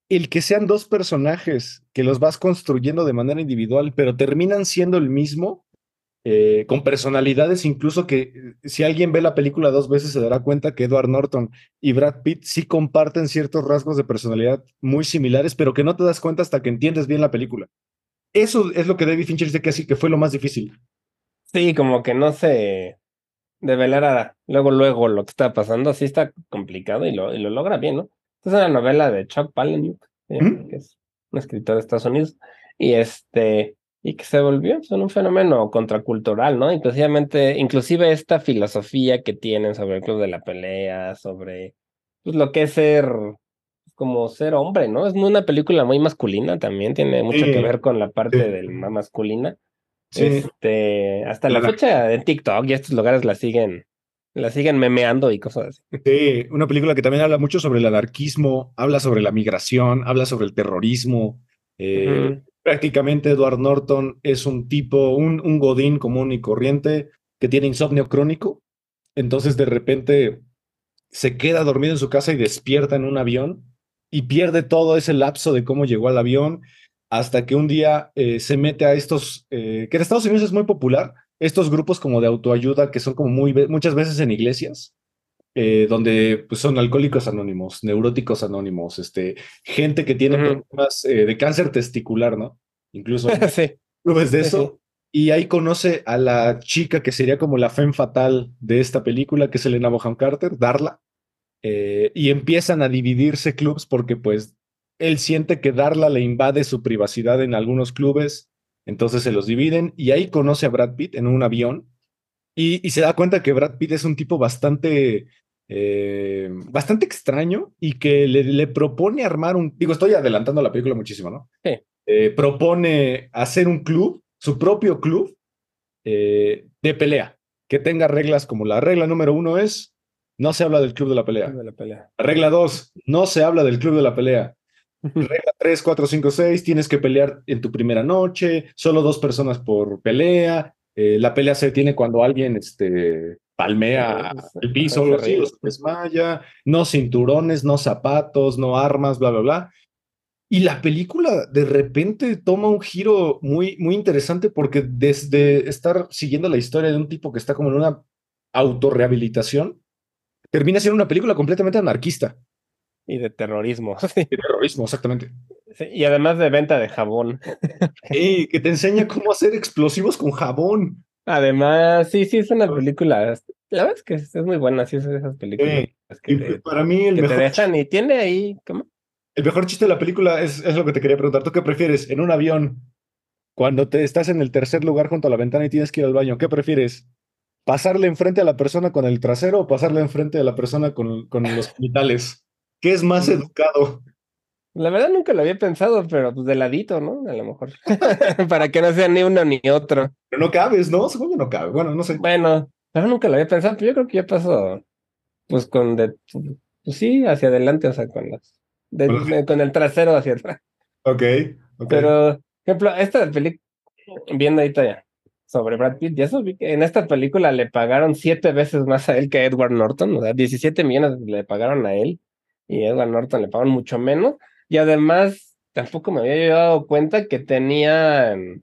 El que sean dos personajes que los vas construyendo de manera individual, pero terminan siendo el mismo, eh, con personalidades incluso que eh, si alguien ve la película dos veces se dará cuenta que Edward Norton y Brad Pitt sí comparten ciertos rasgos de personalidad muy similares, pero que no te das cuenta hasta que entiendes bien la película. Eso es lo que David Fincher dice que, así, que fue lo más difícil. Sí, como que no se develara luego, luego lo que está pasando, sí está complicado y lo, y lo logra bien, ¿no? Es una novela de Chuck Palahniuk, llama, Ujú. que es un escritor de Estados Unidos, y este, y que se volvió pues, un fenómeno contracultural, ¿no? Inclusivamente, inclusive esta filosofía que tienen sobre el club de la pelea, sobre pues, lo que es ser como ser hombre, ¿no? Es una película muy masculina también, tiene mucho Sí, que ver con la parte sí. del masculina. Sí. Este, hasta la La- fecha en TikTok y estos lugares la siguen, la siguen memeando y cosas así. Sí, una película que también habla mucho sobre el anarquismo, habla sobre la migración, habla sobre el terrorismo. eh. Prácticamente Edward Norton es un tipo, un, godín común y corriente que tiene insomnio crónico. Entonces de repente se queda dormido en su casa y despierta en un avión y pierde todo ese lapso de cómo llegó al avión hasta que un día eh, se mete a estos, eh, que en Estados Unidos es muy popular, estos grupos como de autoayuda que son como muy, muchas veces en iglesias, eh, donde pues, son alcohólicos anónimos, neuróticos anónimos, este, gente que tiene problemas eh, de cáncer testicular, ¿no? Incluso <laughs> sí. clubes de Sí, eso. Y ahí conoce a la chica que sería como la femme fatal de esta película, que es Elena Bonham Carter, Darla. eh, y empiezan a dividirse clubs porque pues él siente que Darla le invade su privacidad en algunos clubes, entonces se los dividen y ahí conoce a Brad Pitt en un avión y, y se da cuenta que Brad Pitt es un tipo bastante, eh, bastante extraño y que le, le propone armar un, digo, estoy adelantando la película muchísimo, ¿no? Sí. eh, propone hacer un club, su propio club eh, de pelea, que tenga reglas como la regla número uno es, no se habla del club de la pelea. De la pelea. La regla dos, no se habla del club de la pelea. Regla 3, 4, 5, 6, tienes que pelear en tu primera noche, solo dos personas por pelea. la pelea se tiene cuando alguien este, palmea Sí, el piso, o se desmaya, no cinturones, no zapatos, no armas, bla, bla, bla. Y la película de repente toma un giro muy, muy interesante porque desde estar siguiendo la historia de un tipo que está como en una autorrehabilitación, termina siendo una película completamente anarquista. Y de terrorismo. sí. <laughs> De terrorismo, exactamente. Sí, Y además de venta de jabón. Y que te enseña cómo hacer explosivos con jabón. Además, sí, sí, es una película. La verdad es que es muy buena, sí, es de esas películas que, Y te, para mí el que te mejor, dejan y tiene ahí, ¿cómo? el mejor chiste de la película es, es lo que te quería preguntar. ¿Tú qué prefieres en un avión? Cuando te estás en el tercer lugar junto a la ventana y tienes que ir al baño, ¿qué prefieres? ¿Pasarle enfrente a la persona con el trasero o pasarle enfrente a la persona con, con los genitales? ¿Qué es más educado? La verdad nunca lo había pensado, pero pues de ladito, ¿no? A lo mejor. <laughs> Para que no sea ni uno ni otro. Pero no cabes, ¿no? Según yo no cabe. Bueno, no sé. Bueno, verdad nunca lo había pensado, pero yo creo que yo paso, pues con de, pues sí, hacia adelante, o sea, con las, de- Con los- de- con el trasero hacia atrás. Ok. ok. Pero, ejemplo, esta película, viendo ahorita ya, sobre Brad Pitt, ya eso vi que en esta película le pagaron siete veces más a él que a Edward Norton, o sea, 17 millones le pagaron a él y a Edward Norton le pagaron mucho menos. Y además, tampoco me había dado cuenta que tenía, mm,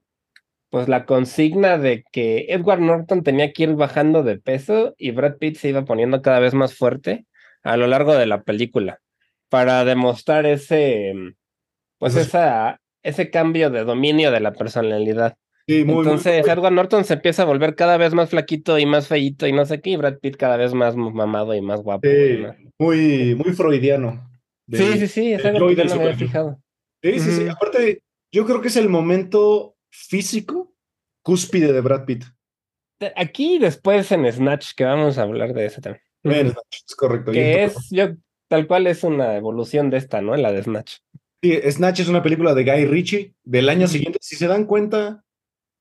pues, la consigna de que Edward Norton tenía que ir bajando de peso y Brad Pitt se iba poniendo cada vez más fuerte a lo largo de la película para demostrar ese, pues, esa, ese cambio de dominio de la personalidad. Sí, muy, muy- Entonces, Edward Norton se empieza a volver cada vez más flaquito y más feíto y no sé qué, y Brad Pitt cada vez más mamado y más guapo. y sí, más- muy, muy freudiano. Sí, Del- sí, sí, es del algo que del no me había fijado. Sí, sí, sí. Aparte, yo creo que es el momento físico cúspide de Brad Pitt. Aquí después en Snatch, que vamos a hablar de eso también. Bueno, es correcto. Que es, yo, tal cual es una evolución de esta, ¿no? La de Snatch. Sí, Snatch es una película de Guy Ritchie del año siguiente. Si se dan cuenta,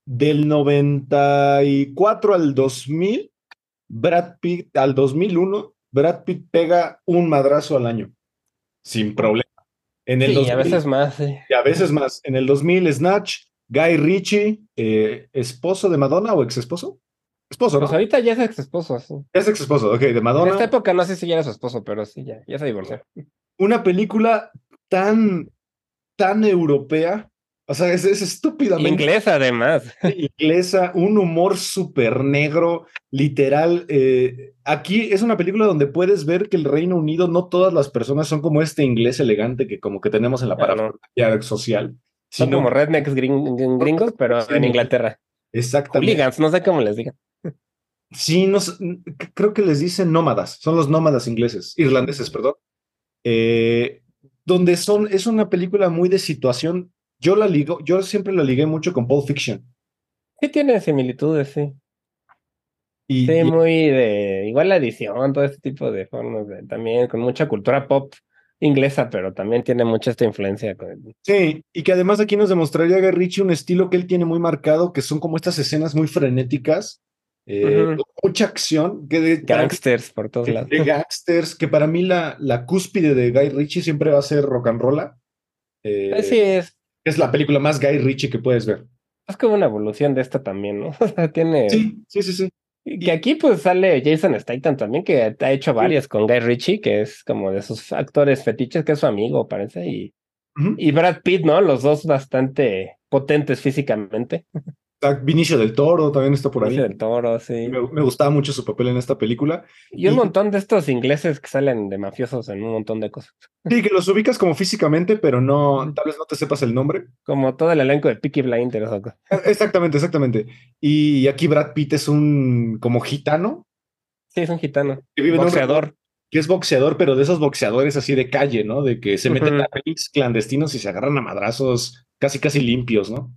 del 94 al 2000, Brad Pitt, al 2001, Brad Pitt pega un madrazo al año. Sin problema. En el Sí, 2000, a veces más, sí. y a veces más. En el 2000, Snatch, Guy Ritchie, eh, esposo de Madonna o ex esposo. Esposo, ¿no? Pues ahorita ya es ex esposo, sí. Es ex esposo, ok, de En Madonna. esta época no sé si ya era su esposo, pero sí, ya, ya se divorció. Una película tan, tan europea. O sea, es, es estúpidamente Inglés además. inglesa, un humor súper negro, literal. eh, aquí es una película donde puedes ver que el Reino Unido, no todas las personas son como este inglés elegante que como que tenemos en la Ah, no. parafernalia social. Son sino- como rednecks gring- gringos, pero Sí, en. Inglaterra. Exactamente. Hooligans, no sé cómo les digan. Sí, no creo que les dicen nómadas, son los nómadas ingleses, irlandeses, perdón. Eh, donde son, es una película muy de situación. Yo la ligo, yo siempre la ligué mucho con Pulp Fiction. Sí tiene similitudes, sí. Y, Sí, y- muy de igual la edición, todo este tipo de formas, de- también con mucha cultura pop inglesa, pero también tiene mucha esta influencia. con- sí, y que además aquí nos demostraría Guy Ritchie un estilo que él tiene muy marcado, que son como estas escenas muy frenéticas, eh, mucha acción, que de, mí- Gangsters por todos lados. de gangsters, que para mí la, la cúspide de Guy Ritchie siempre va a ser Rock and Rolla. Eh, Eh, Sí, es, Es la película más Guy Ritchie que puedes ver. es como una evolución de esta también, ¿no? <laughs> O sea, tiene. Sí, sí, sí, sí. Que aquí pues sale Jason Statham también, que ha hecho varias con Guy Ritchie, que es como de sus actores fetiches, que es su amigo, parece, y, y Brad Pitt, ¿no? Los dos bastante potentes físicamente. Vinicio del Toro también está por ahí. Benicio del Toro, sí. Me, me gustaba mucho su papel en esta película. Y un montón de estos ingleses que salen de mafiosos en un montón de cosas. <laughs> Sí, que los ubicas como físicamente, pero no, tal vez no te sepas el nombre. Como todo el elenco de Peaky Blinders. co- Exactamente, exactamente. Y aquí Brad Pitt es un como gitano Sí, es un gitano. que vive en un Boxeador. que es boxeador, pero de esos boxeadores así de calle, ¿no? De que se meten a rings clandestinos y se agarran a madrazos casi, casi limpios, ¿no?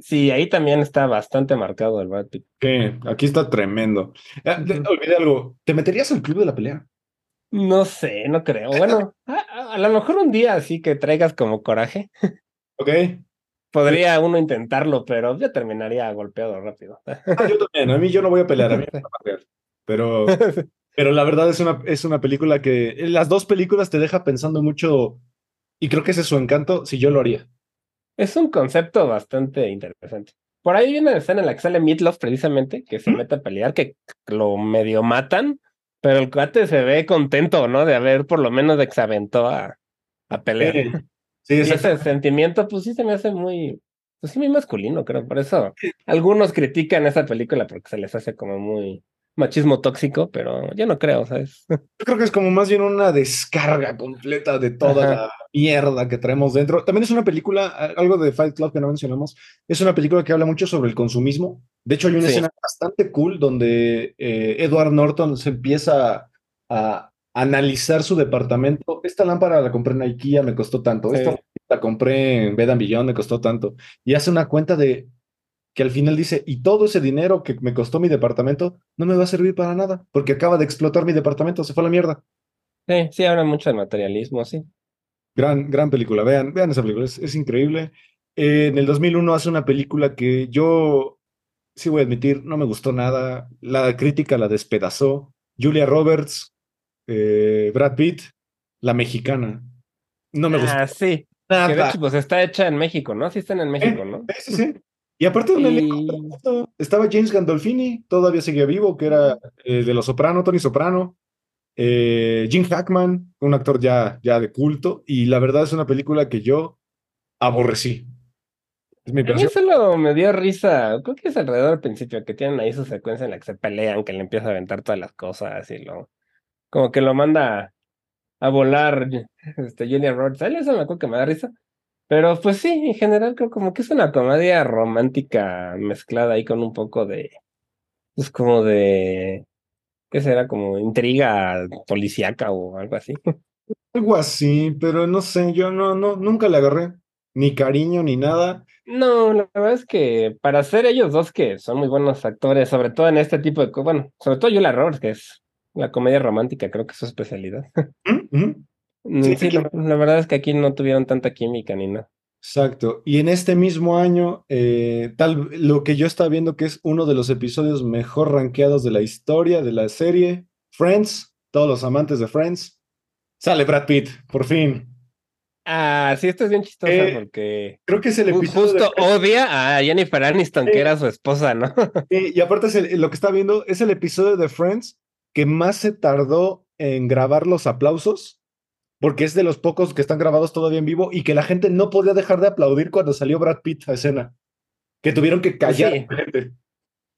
Sí, ahí también está bastante marcado el Brad Pitt. Que aquí está tremendo. De- Ujú. olvidé algo. ¿Te meterías al club de la pelea? No sé, no creo. Bueno, a, lo mejor un día así que traigas como coraje. ¿Ok? podría uno intentarlo, pero ya terminaría golpeado rápido. Ah, yo también, a mí yo no voy a pelear, a mí me a pelear. Pero, <laughs> pero la verdad es una, es una película que las dos películas te deja pensando mucho y creo que ese es su encanto, si yo lo haría. Es un concepto bastante interesante. Por ahí hay una escena en la que sale Meatloaf precisamente, que se mete a pelear, que lo medio matan, pero el cuate se ve contento, ¿no? De haber por lo menos de que se aventó a, a pelear. Sí, sí, <laughs> Y ese sentimiento, pues sí se me hace muy, pues sí, muy masculino, creo. Por eso algunos critican esa película porque se les hace como muy machismo tóxico, pero yo no creo, ¿sabes? <laughs> Yo creo que es como más bien una descarga completa de toda Ajá. la mierda que traemos dentro. También es una película, algo de Fight Club que no mencionamos, es una película que habla mucho sobre el consumismo. De hecho, hay una Sí. escena bastante cool donde eh, Edward Norton se empieza a analizar su departamento. Esta lámpara la compré en IKEA, me costó tanto. Sí. Esta la compré en Bed and Beyond, me costó tanto. Y hace una cuenta de que al final dice, y todo ese dinero que me costó mi departamento no me va a servir para nada, porque acaba de explotar mi departamento, se fue a la mierda. Sí, sí, habla mucho del materialismo, sí. Gran, gran película, vean, vean esa película, es, es increíble. Eh, en el 2001 hace una película que yo, sí voy a admitir, no me gustó nada, la crítica la despedazó. Julia Roberts, eh, Brad Pitt, la mexicana. No me gustó Ah, sí. Que de nada. hecho, pues está hecha en México, ¿no? Sí están en México, ¿no? Sí, sí, sí. Y aparte un elenco estaba James Gandolfini, todavía seguía vivo, que era eh, de Los Soprano, Tony Soprano, eh, Jim Hackman, un actor ya, ya de culto, y la verdad es una película que yo aborrecí. Es mi A mí solo me dio risa, creo que es alrededor del principio, que tienen ahí su secuencia en la que se pelean, que le empieza a aventar todas las cosas y lo, como que lo manda a volar este, Julia Roberts. Eso me acuerdo que me da risa. Pero pues sí, en general creo como que es una comedia romántica mezclada ahí con un poco de, pues como de, ¿qué será? Como intriga policíaca o algo así. Algo así, pero no sé, yo no, no, nunca le agarré ni cariño ni nada. No, la verdad es que para ser ellos dos que son muy buenos actores, sobre todo en este tipo de bueno, sobre todo Julia Roberts, que es la comedia romántica, creo que es su especialidad. ¿Mm? ¿Mm? Sí, la, la verdad es que aquí no tuvieron tanta química ni nada. Exacto. Y en este mismo año, eh, tal, lo que yo estaba viendo que es uno de los episodios mejor rankeados de la historia de la serie, Friends, todos los amantes de Friends, sale Brad Pitt, por fin. Ah, sí, esto es bien chistoso Eh, porque Creo que es el episodio justo odia a Jennifer Aniston, que era su esposa, ¿no? <laughs> y, y aparte es el- lo que está viendo es el episodio de Friends que más se tardó en grabar los aplausos, porque es de los pocos que están grabados todavía en vivo y que la gente no podía dejar de aplaudir cuando salió Brad Pitt a escena, que tuvieron que callar Sí. gente.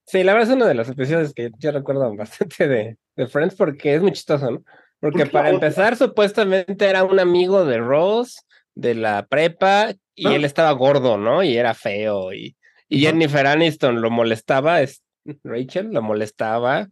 Sí, la verdad es uno de los episodios que yo recuerdo bastante de, de Friends porque es muy chistoso, ¿no? Porque ¿Por qué para empezar, supuestamente era un amigo de Ross de la prepa y Ah. él estaba gordo, ¿no? Y era feo y, y. Jennifer Aniston lo molestaba, es, Rachel lo molestaba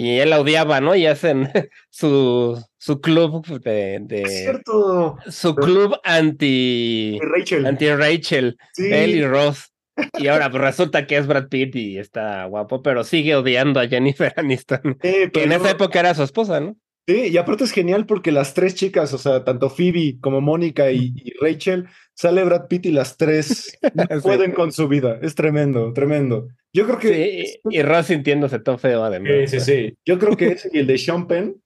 y él la odiaba, ¿no? Y hacen <laughs> su, su club de, de Es cierto. su club anti Rachel. anti Rachel. Sí. Él y Ross. Y ahora pues, resulta que es Brad Pitt y está guapo, pero sigue odiando a Jennifer <laughs> Aniston, Eh, que en esa época era su esposa, ¿no? Sí, y aparte es genial porque las tres chicas, o sea, tanto Phoebe como Mónica y, y Rachel, sale Brad Pitt y las tres no <laughs> Sí. pueden con su vida. Es tremendo, tremendo. Yo creo que. Sí, y, y Ross sintiéndose todo feo además. Sí, sí, sí. Yo creo que ese y el de Sean Penn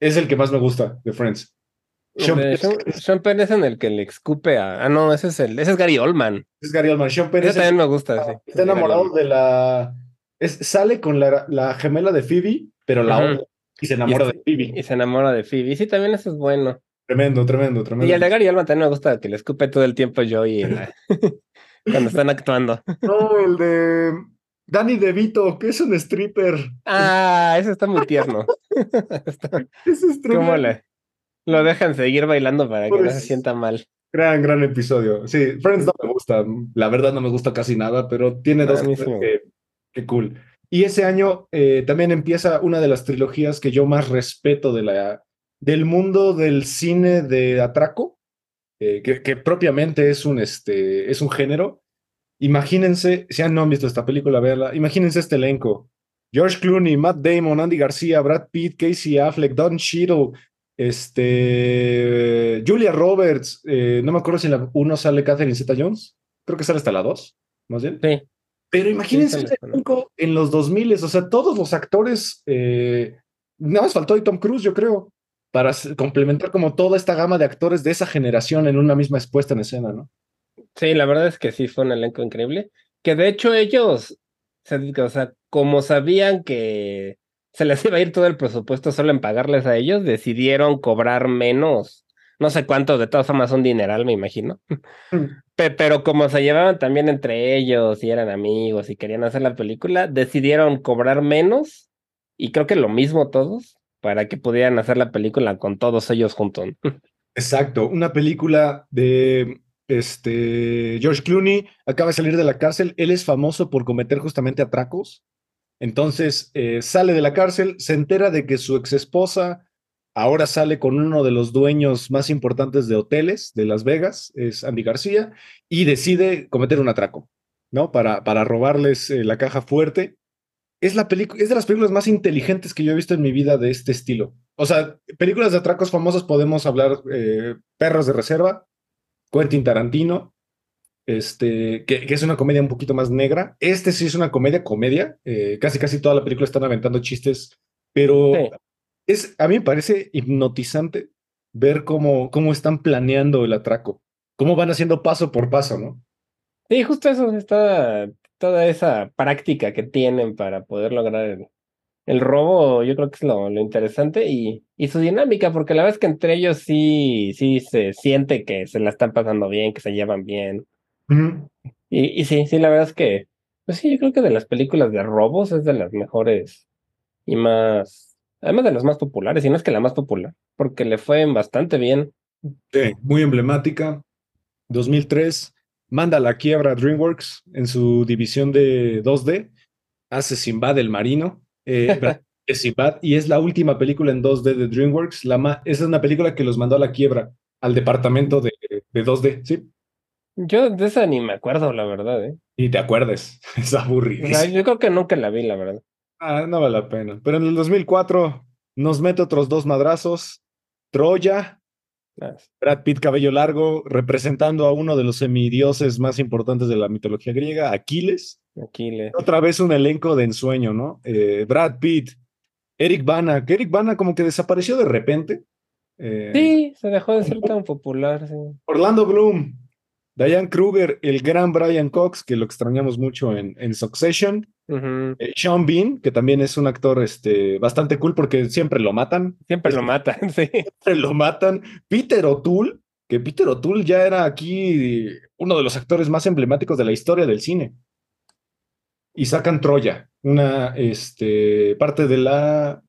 es el que más me gusta de Friends. Sean Penn Sean, Sean Penn es en el que le escupe a. Ah, no, ese es el, ese es Gary Oldman. es Gary Oldman. Sean Penn Ese es el también me gusta, sí. está enamorado de la. es- sale con la, la gemela de Phoebe, pero la odia y se enamora Y- de Phoebe. Y se enamora de Phoebe. Sí, también eso es bueno. Tremendo, tremendo, tremendo. Y el de Gary Oldman también me gusta que le escupe todo el tiempo Joey en la- <laughs> cuando están actuando. No, el de Danny DeVito, que es un stripper. Ah, ese está muy tierno. <laughs> Está- es tremendo. ¿Cómo le, lo dejan seguir bailando para que no se Pues- sienta mal? Gran, gran episodio. Sí, Friends no me gusta. La verdad no me gusta casi nada, pero tiene dos cosas que, que cool. Y ese año eh, también empieza una de las trilogías que yo más respeto de la, del mundo del cine de atraco, eh, que, que propiamente es un, este, es un género. Imagínense, si no han visto esta película, véanla. Imagínense este elenco. George Clooney, Matt Damon, Andy García, Brad Pitt, Casey Affleck, Don Cheadle, este, Julia Roberts, eh, no me acuerdo si en la uno sale Catherine Zeta-Jones. creo que sale hasta la 2, más bien. Sí. Pero imagínense hasta la- elenco en los 2000, o sea, todos los actores, eh, nada más faltó ahí Tom Cruise, yo creo, para complementar como toda esta gama de actores de esa generación en una misma expuesta en escena, ¿no? Sí, la verdad es que sí fue un elenco increíble. Que de hecho ellos, o sea, como sabían que se les iba a ir todo el presupuesto solo en pagarles a ellos, decidieron cobrar menos. No sé cuánto, de todas formas, un dineral, me imagino. Pe- Pero como se llevaban también entre ellos y eran amigos y querían hacer la película, decidieron cobrar menos y creo que lo mismo todos para que pudieran hacer la película con todos ellos juntos. Exacto, una película de este George Clooney acaba de salir de la cárcel, él es famoso por cometer justamente atracos, entonces eh, sale de la cárcel, se entera de que su ex esposa ahora sale con uno de los dueños más importantes de hoteles de Las Vegas, es Andy García, y decide cometer un atraco, ¿no? Para, para robarles eh, la caja fuerte. Es, la es de las películas más inteligentes que yo he visto en mi vida de este estilo. O sea, películas de atracos famosas podemos hablar eh, Perros de Reserva, Quentin Tarantino, este, que, que es una comedia un poquito más negra. Este sí es una comedia, comedia. eh, casi casi toda la película están aventando chistes, pero Sí. es, a mí me parece hipnotizante ver cómo, cómo están planeando el atraco, cómo van haciendo paso por paso, ¿no? Sí, justo eso está toda esa práctica que tienen para poder lograr el, el robo, yo creo que es lo, lo interesante y, y su dinámica, porque la verdad es que entre ellos sí, sí se siente que se la están pasando bien, que se llevan bien. Y, y sí, sí, la verdad es que, pues sí, yo creo que de las películas de robos es de las mejores y más, además de las más populares, y no es que la más popular, porque le fue bastante bien. Sí, muy emblemática. 2003, manda a la quiebra a DreamWorks en su división de 2D, hace Sinbad el Marino, eh, <laughs> Brad- es Sinbad, y es la última película en 2D de DreamWorks. La esa es una película que los mandó a la quiebra, al departamento de, de 2D, ¿sí? Yo de esa ni me acuerdo, la verdad, ¿eh? Y te acuerdes, <laughs> es O sea, aburridísimo. yo creo que nunca la vi, la verdad. Ah, no vale la pena. Pero en el 2004 nos mete otros dos madrazos. Troya, Brad Pitt, cabello largo, representando a uno de los semidioses más importantes de la mitología griega, Aquiles. Aquí le... Otra vez un elenco de ensueño, ¿no? Eh, Brad Pitt, Eric Bana, que Eric Bana como que desapareció de repente. Eh, Sí, se dejó de ser tan popular, sí. Orlando Bloom, Diane Kruger, el gran Brian Cox, que lo extrañamos mucho en, en Succession. Eh, Sean Bean, que también es un actor este, bastante cool porque siempre lo matan. Siempre lo matan, <laughs> sí. Siempre lo matan. Peter O'Toole, que Peter O'Toole ya era aquí uno de los actores más emblemáticos de la historia del cine. Y sacan Troya, una este, parte de la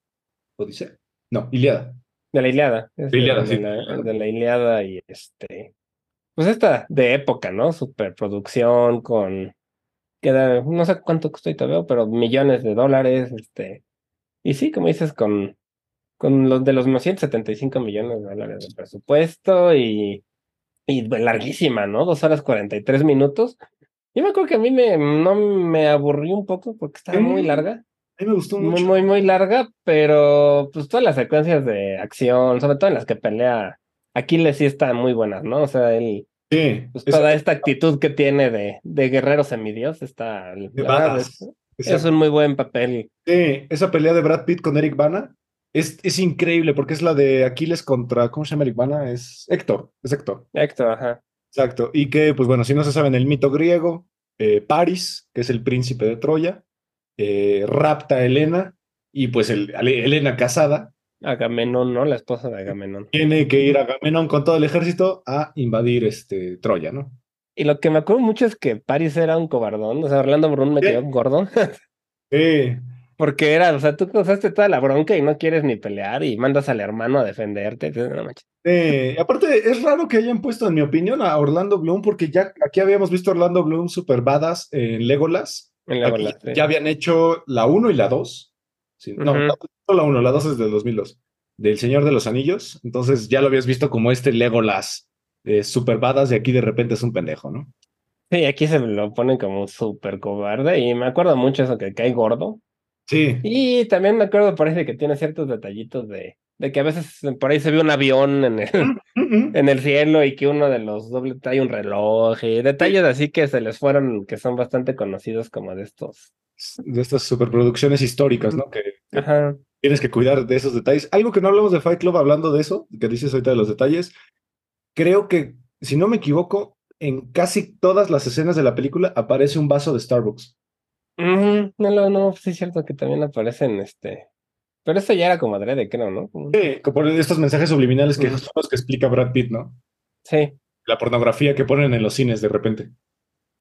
Odisea. No, Iliada. De la Iliada. de- Iliada, de, sí. la, de la Iliada y este. Pues esta de época, ¿no? Superproducción con. Queda, no sé cuánto costó y te veo, pero millones de dólares, este. Y sí, como dices, con, con los de los 175 millones de dólares de presupuesto y, y larguísima, ¿no? Dos horas 43 minutos. Yo me acuerdo que a mí me, no me aburrí un poco porque estaba muy larga. A mí me gustó muy, mucho. muy, muy larga, pero pues todas las secuencias de acción, sobre todo en las que pelea Aquiles sí están muy buenas, ¿no? O sea, él, Sí, pues toda esta actitud que tiene de, de guerrero semidios está, badass. es, es un muy buen papel. Sí, esa pelea de Brad Pitt con Eric Bana es, es increíble porque es la de Aquiles contra, ¿cómo se llama Eric Bana? Es Héctor, es Héctor. Héctor, ajá. Exacto. Y que, pues bueno, si no se saben el mito griego, eh, Paris, que es el príncipe de Troya, eh, rapta a Helena y pues el, Helena casada Agamenón, ¿no? La esposa de Agamenón. tiene que ir a Agamenón con todo el ejército a invadir este, Troya, ¿no? Y lo que me acuerdo mucho es que Paris era un cobardón, o sea, Orlando Brun me Sí. quedó gordo, <laughs> Sí, porque era, o sea, tú causaste toda la bronca y no quieres ni pelear y mandas al hermano a defenderte. no. Y aparte, es raro que hayan puesto, en mi opinión, a Orlando Bloom porque ya aquí habíamos visto a Orlando Bloom super badass en Legolas. En sí. Ya habían hecho la 1 y la 2. Sí, no, la 1, la 2 es del 2002. Del Señor de los Anillos. Entonces ya lo habías visto como este Legolas eh, super badass y aquí de repente es un pendejo, ¿no? Sí, aquí se lo ponen como súper cobarde y me acuerdo mucho eso que cae gordo. Sí, Y también me acuerdo, parece que tiene ciertos detallitos de, de que a veces por ahí se ve un avión en el, en el cielo y que uno de los dobles trae un reloj y detalles así que se les fueron, que son bastante conocidos como de estos. De estas superproducciones históricas, ¿no? Que Ajá. tienes que cuidar de esos detalles. Algo que no hablamos de Fight Club hablando de eso, que dices ahorita de los detalles, creo que, si no me equivoco, en casi todas las escenas de la película aparece un vaso de Starbucks. No, no, no, sí es cierto que también aparecen este. Pero eso ya era como adrede, creo, ¿no? Sí, como por estos mensajes subliminales que son los que explica Brad Pitt, ¿no? Sí. La pornografía que ponen en los cines de repente.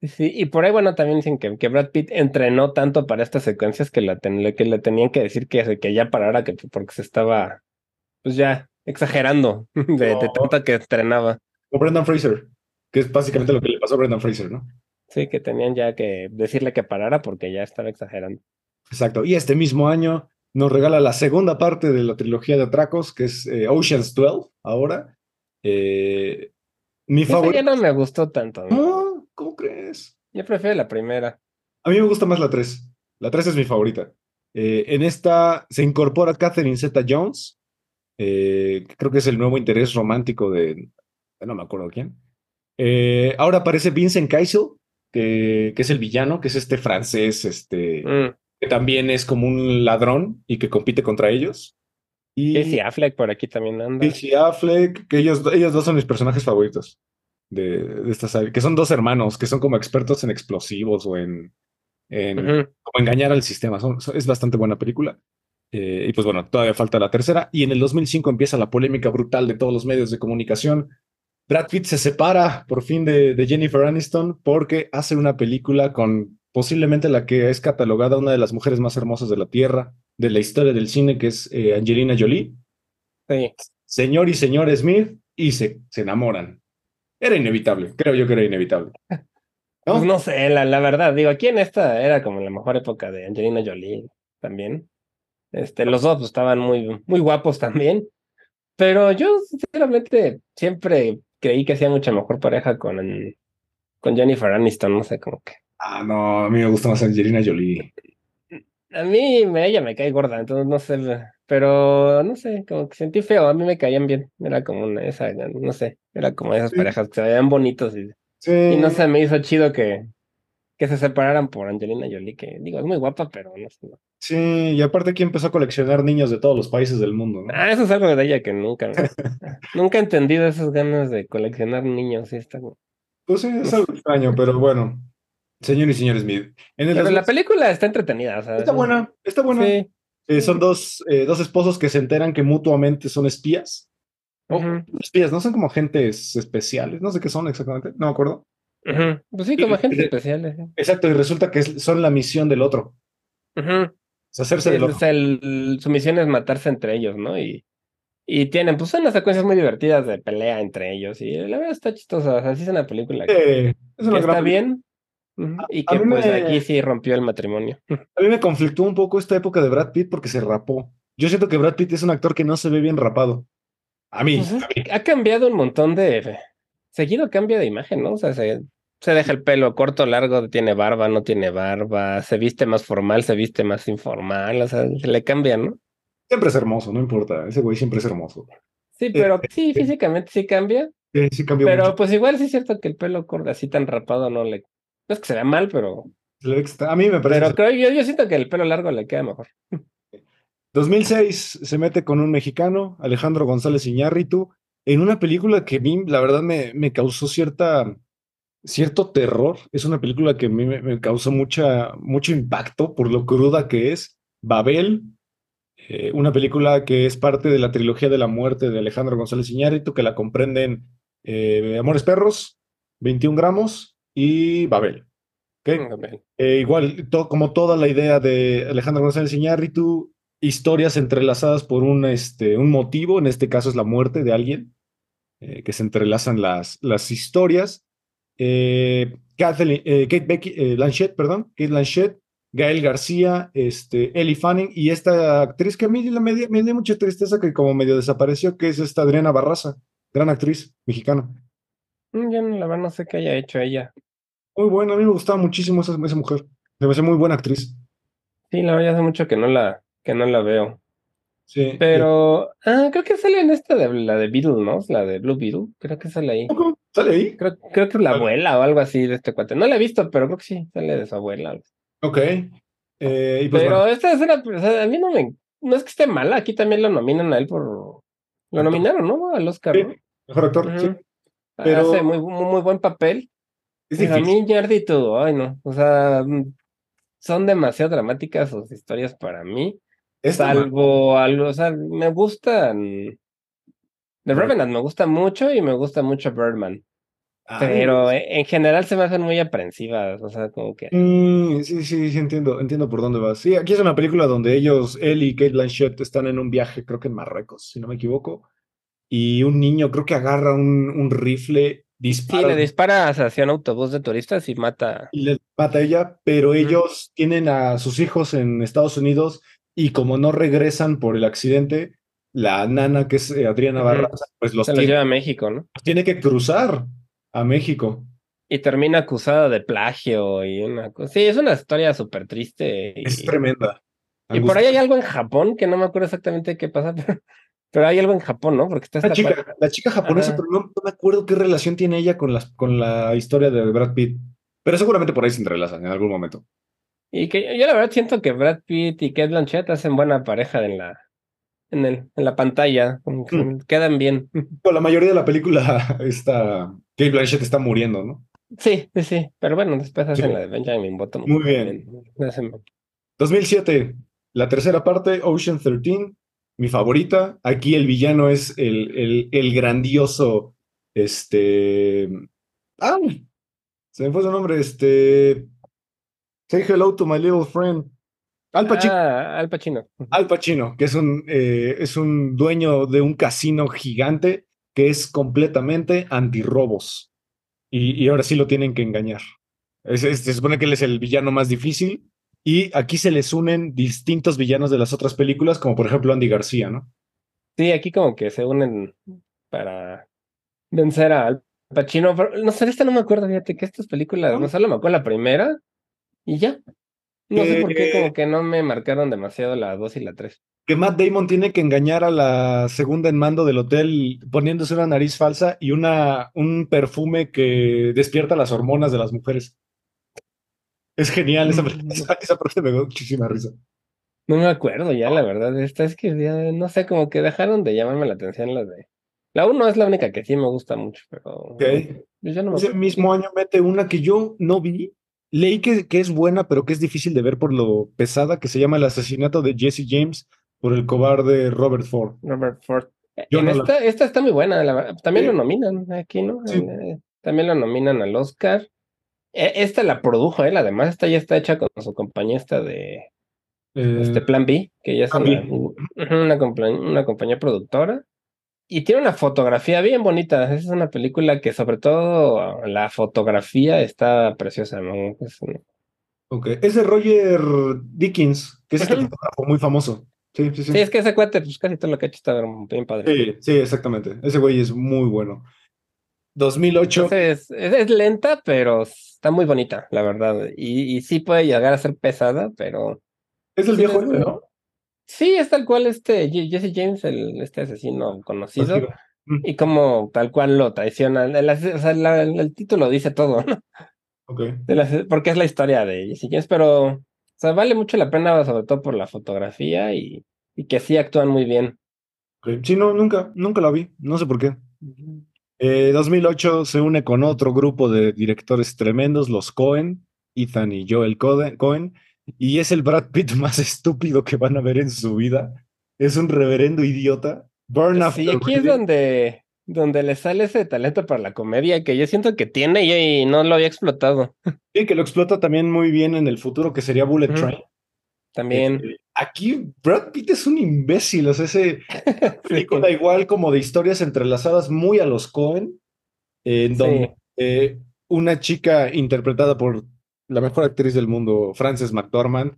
Sí, y por ahí, bueno, también dicen que, que Brad Pitt entrenó tanto para estas secuencias que, la ten- que le tenían que decir que, que ya parara, que, porque se estaba, pues ya, exagerando <laughs> de, tanto que entrenaba. O Brendan Fraser, que es básicamente lo que le pasó a Brendan Fraser, ¿no? Sí, que tenían ya que decirle que parara porque ya estaba exagerando. Exacto. Y este mismo año nos regala la segunda parte de la trilogía de atracos, que es eh, Ocean's 12, ahora. Eh, mi favorito. ya no me gustó tanto. No, ¿cómo crees? Yo prefiero la primera. A mí me gusta más la 3. La 3 es mi favorita. Eh, en esta se incorpora Catherine Zeta Jones, eh, que creo que es el nuevo interés romántico de. No me acuerdo quién. Eh, ahora aparece Vincent Cassel, que, que es el villano, que es este francés, este, Mm. que también es como un ladrón y que compite contra ellos. Y Casey Affleck por aquí también anda. Casey Affleck, que ellos, ellos dos son mis personajes favoritos de, de esta serie, que son dos hermanos, que son como expertos en explosivos o en, en Ujú. como engañar al sistema. Son- son- es bastante buena película. Eh, y pues bueno, todavía falta la tercera. Y en el 2005 empieza la polémica brutal de todos los medios de comunicación. Brad Pitt se separa por fin de, de Jennifer Aniston porque hace una película con posiblemente la que es catalogada una de las mujeres más hermosas de la Tierra, de la historia del cine, que es eh, Angelina Jolie. Sí. Señor y señor Smith, y se, se enamoran. Era inevitable, creo yo que era inevitable. ¿No? Pues no sé, la, la verdad, digo, aquí en esta era como la mejor época de Angelina Jolie también. Este, los dos estaban muy, muy guapos también. Pero yo, sinceramente, siempre creí que hacía mucha mejor pareja con, con Jennifer Aniston, no sé, como que. Ah, no, a mí me gusta más Angelina Jolie. A mí ella me cae gorda, entonces no sé, pero no sé, como que sentí feo, a mí me caían bien. Era como una, esa, no sé, era como esas Sí. parejas que se veían bonitos y, Sí. y no se me hizo chido que, que se separaran por Angelina Jolie, que digo, es muy guapa, pero no sé. no. Sí, y aparte aquí empezó a coleccionar niños de todos los países del mundo, ¿no? Ah, eso es algo de ella que nunca, <laughs> nunca he entendido esas ganas de coleccionar niños, sí, está Pues sí, es algo extraño, pero bueno. Señor y señor Smith. En el Pero la 2000 película está entretenida, o sea, está buena, está buena. Sí. Eh, son dos, eh, dos esposos que se enteran que mutuamente son espías. O Ujú, espías, no son como agentes especiales, no sé qué son exactamente, no me acuerdo. Pues sí, como Y- agentes y- especiales. sí. Exacto, y resulta que es- son la misión del otro. Es hacerse Sí, del otro. o sea, el- su misión es matarse entre ellos, ¿no? Y, y tienen, pues, unas secuencias muy divertidas de pelea entre ellos. Y la verdad está chistosa. O sea, sí es una película que, Eh, es que una está gran bien. Y que, pues, me- aquí sí rompió el matrimonio. A mí me conflictó un poco esta época de Brad Pitt porque se rapó. Yo siento que Brad Pitt es un actor que no se ve bien rapado. A mí. Pues ha cambiado un montón de. Seguido cambia de imagen, ¿no? O sea, se, se deja el pelo corto, largo, tiene barba, no tiene barba, se viste más formal, se viste más informal, o sea, se le cambia, ¿no? Siempre es hermoso, no importa. Ese güey siempre es hermoso. Sí, pero sí, físicamente sí cambia. Sí, sí cambió Pero mucho. pues igual sí es cierto que el pelo corto así tan rapado no le. No es que se vea mal, pero. A mí me parece. Pero creo yo, yo siento que el pelo largo le queda mejor. 2006 se mete con un mexicano, Alejandro González Iñárritu, en una película que a mí, la verdad, me, me causó cierta, cierto terror. Es una película que a mí me, me causó mucha, mucho impacto por lo cruda que es. Babel, eh, una película que es parte de la trilogía de la muerte de Alejandro González Iñárritu, que la comprenden eh, Amores Perros, 21 gramos y Babel. ¿ok? Eh, igual, to- como toda la idea de Alejandro González Iñárritu, historias entrelazadas por un, este, un motivo, en este caso es la muerte de alguien, eh, que se entrelazan las, las historias. Eh, Kathleen- eh, Kate Becky- Blanchett, perdón, Kate Blanchett, Gael García, este, Ellie Fanning y esta actriz que a mí me, dio- me dio mucha tristeza que como medio desapareció, que es esta Adriana Barraza, gran actriz mexicana. Mm, Yo no, la verdad no sé qué haya hecho ella. Muy buena, a mí me gustaba muchísimo esa, esa mujer. Me parece muy buena actriz. Sí, la verdad ya hace mucho que no la, que no la veo. Sí. Pero ah, creo que sale en esta de la de Beetle, ¿no? La de Blue Beetle. Creo que sale ahí. ¿Cómo? ¿Sale ahí? Creo, creo que es la Vale. abuela o algo así de este cuate. No la he visto, pero creo que sí, sale de su abuela. Ok. Eh, y pues pero bueno, esta escena, pues, a mí no me. No es que esté mala, aquí también lo nominan a él por. Lo nominaron, ¿no? Al Oscar. Sí, ¿no? mejor actor. sí. Pero- Hace muy, muy, muy buen papel. Pero a difícil. mí, tú, ay no. O sea, mm, son demasiado dramáticas sus historias para mí. Salvo algo, o sea, me gustan. The Revenant me gusta mucho y me gusta mucho Birdman. ma- Pero Ay, en en general se me hacen muy aprensivas. O sea, como que. mm, sí, sí, sí, entiendo, entiendo por dónde vas. Sí, aquí es una película donde ellos, él y Kate Blanchett están en un viaje, creo que en Marruecos, si no me equivoco, y un niño creo que agarra un, un rifle, Sí, dispara le dispara hacia un autobús de turistas y mata. y le mata a ella, pero ellos tienen a sus hijos en Estados Unidos y como no regresan por el accidente, la nana que es eh, Adriana Ujú. Barraza, pues los Se los tiene, lleva a México, ¿no? tiene que cruzar a México. Y termina acusada de plagio y una cosa. Sí, es una historia súper triste. Y, Es tremenda. y por ahí hay algo en Japón que no me acuerdo exactamente qué pasa, <laughs> pero, pero hay algo en Japón, ¿no? Porque está La esta chica, la chica japonesa, Ajá. pero no, no me acuerdo qué relación tiene ella con, las, con la historia de Brad Pitt. Pero seguramente por ahí se entrelazan en algún momento. Y que yo la verdad siento que Brad Pitt y Kate Blanchett hacen buena pareja en la, en el, en la pantalla, como que Mm. quedan bien. Con la mayoría de la película, <laughs> esta Kate Blanchett está muriendo, ¿no? Sí, sí, sí. Pero bueno, después hacen Sí. la de Benjamin Button. Muy bien. Hacen- 2007, la tercera parte, Ocean 13, mi favorita. Aquí el villano es el, el, el grandioso, este... ¡Ah! Se me fue su nombre, este... Say hello to my little friend. Al Pacino. Ah, Al Pacino. Al Pacino, que es un, eh, es un dueño de un casino gigante que es completamente antirrobos. Y, y ahora sí lo tienen que engañar. Es- es- se supone que él es el villano más difícil. Y aquí se les unen distintos villanos de las otras películas, como por ejemplo Andy García, ¿no? Sí, aquí como que se unen para vencer a Al Pacino. pero, no sé, esta no me acuerdo, fíjate que estas películas, ¿No? no solo me acuerdo la primera y ya. No sé por qué, Eh, como que no me marcaron demasiado la 2 y la 3. Que Matt Damon tiene que engañar a la segunda en mando del hotel poniéndose una nariz falsa y una, un perfume que despierta las hormonas de las mujeres. Es genial, esa, Mm. <laughs> esa, esa parte me dio muchísima risa. No me acuerdo ya, la verdad. Esta es que ya, no sé, como que dejaron de llamarme la atención las de. La 1 es la única que sí me gusta mucho, pero. Ok. ya no me Ese mismo año mete una que yo no vi. Leí que, que es buena, pero que es difícil de ver por lo pesada, que se llama El asesinato de Jesse James por el cobarde Robert Ford. Robert Ford. Yo En no la- esta, esta está muy buena, la verdad. También Sí. lo nominan aquí, ¿no? Sí. Eh, También lo nominan al Oscar. E- Esta la produjo él, además, esta ya está hecha con su compañía esta de Eh, este Plan B, que ya es una, una, una compañía productora. Y tiene una fotografía bien bonita. Es una película que sobre todo la fotografía está preciosa, ¿no? Es un- ok. Es de Roger Dickens, que es este fotógrafo muy famoso. Sí, sí, sí. Sí, es que ese cuate, pues casi todo lo que ha hecho está bien padre. Sí, sí, exactamente. Ese güey es muy bueno. 2008. Entonces, es, es lenta, pero está muy bonita, la verdad. Y, y sí puede llegar a ser pesada, pero Es el sí viejo este, ¿no? sí, es tal cual este Jesse James, el, este asesino conocido, Mm, y como tal cual lo traicionan. El, ase- o sea, la- el título dice todo, ¿no? Ok. El ase- porque es la historia de Jesse James, pero o sea, vale mucho la pena, sobre todo por la fotografía y, y que sí actúan muy bien. Sí, no, nunca, nunca la vi. No sé por qué. Eh, 2008 se une con otro grupo de directores tremendos, los Cohen, Ethan y Joel Cohen, y es el Brad Pitt <laughs> más estúpido que van a ver en su vida. Es un reverendo idiota. Burn Sí, After aquí es donde, donde le sale ese talento para la comedia que yo siento que tiene y, y no lo había explotado. Sí, que lo explota también muy bien en el futuro, que sería Bullet. Train. También. Este, aquí Brad Pitt es un imbécil, o sea, ese <laughs> película igual como de historias entrelazadas muy a los Cohen, en donde eh, una chica interpretada por la mejor actriz del mundo, Frances McDormand,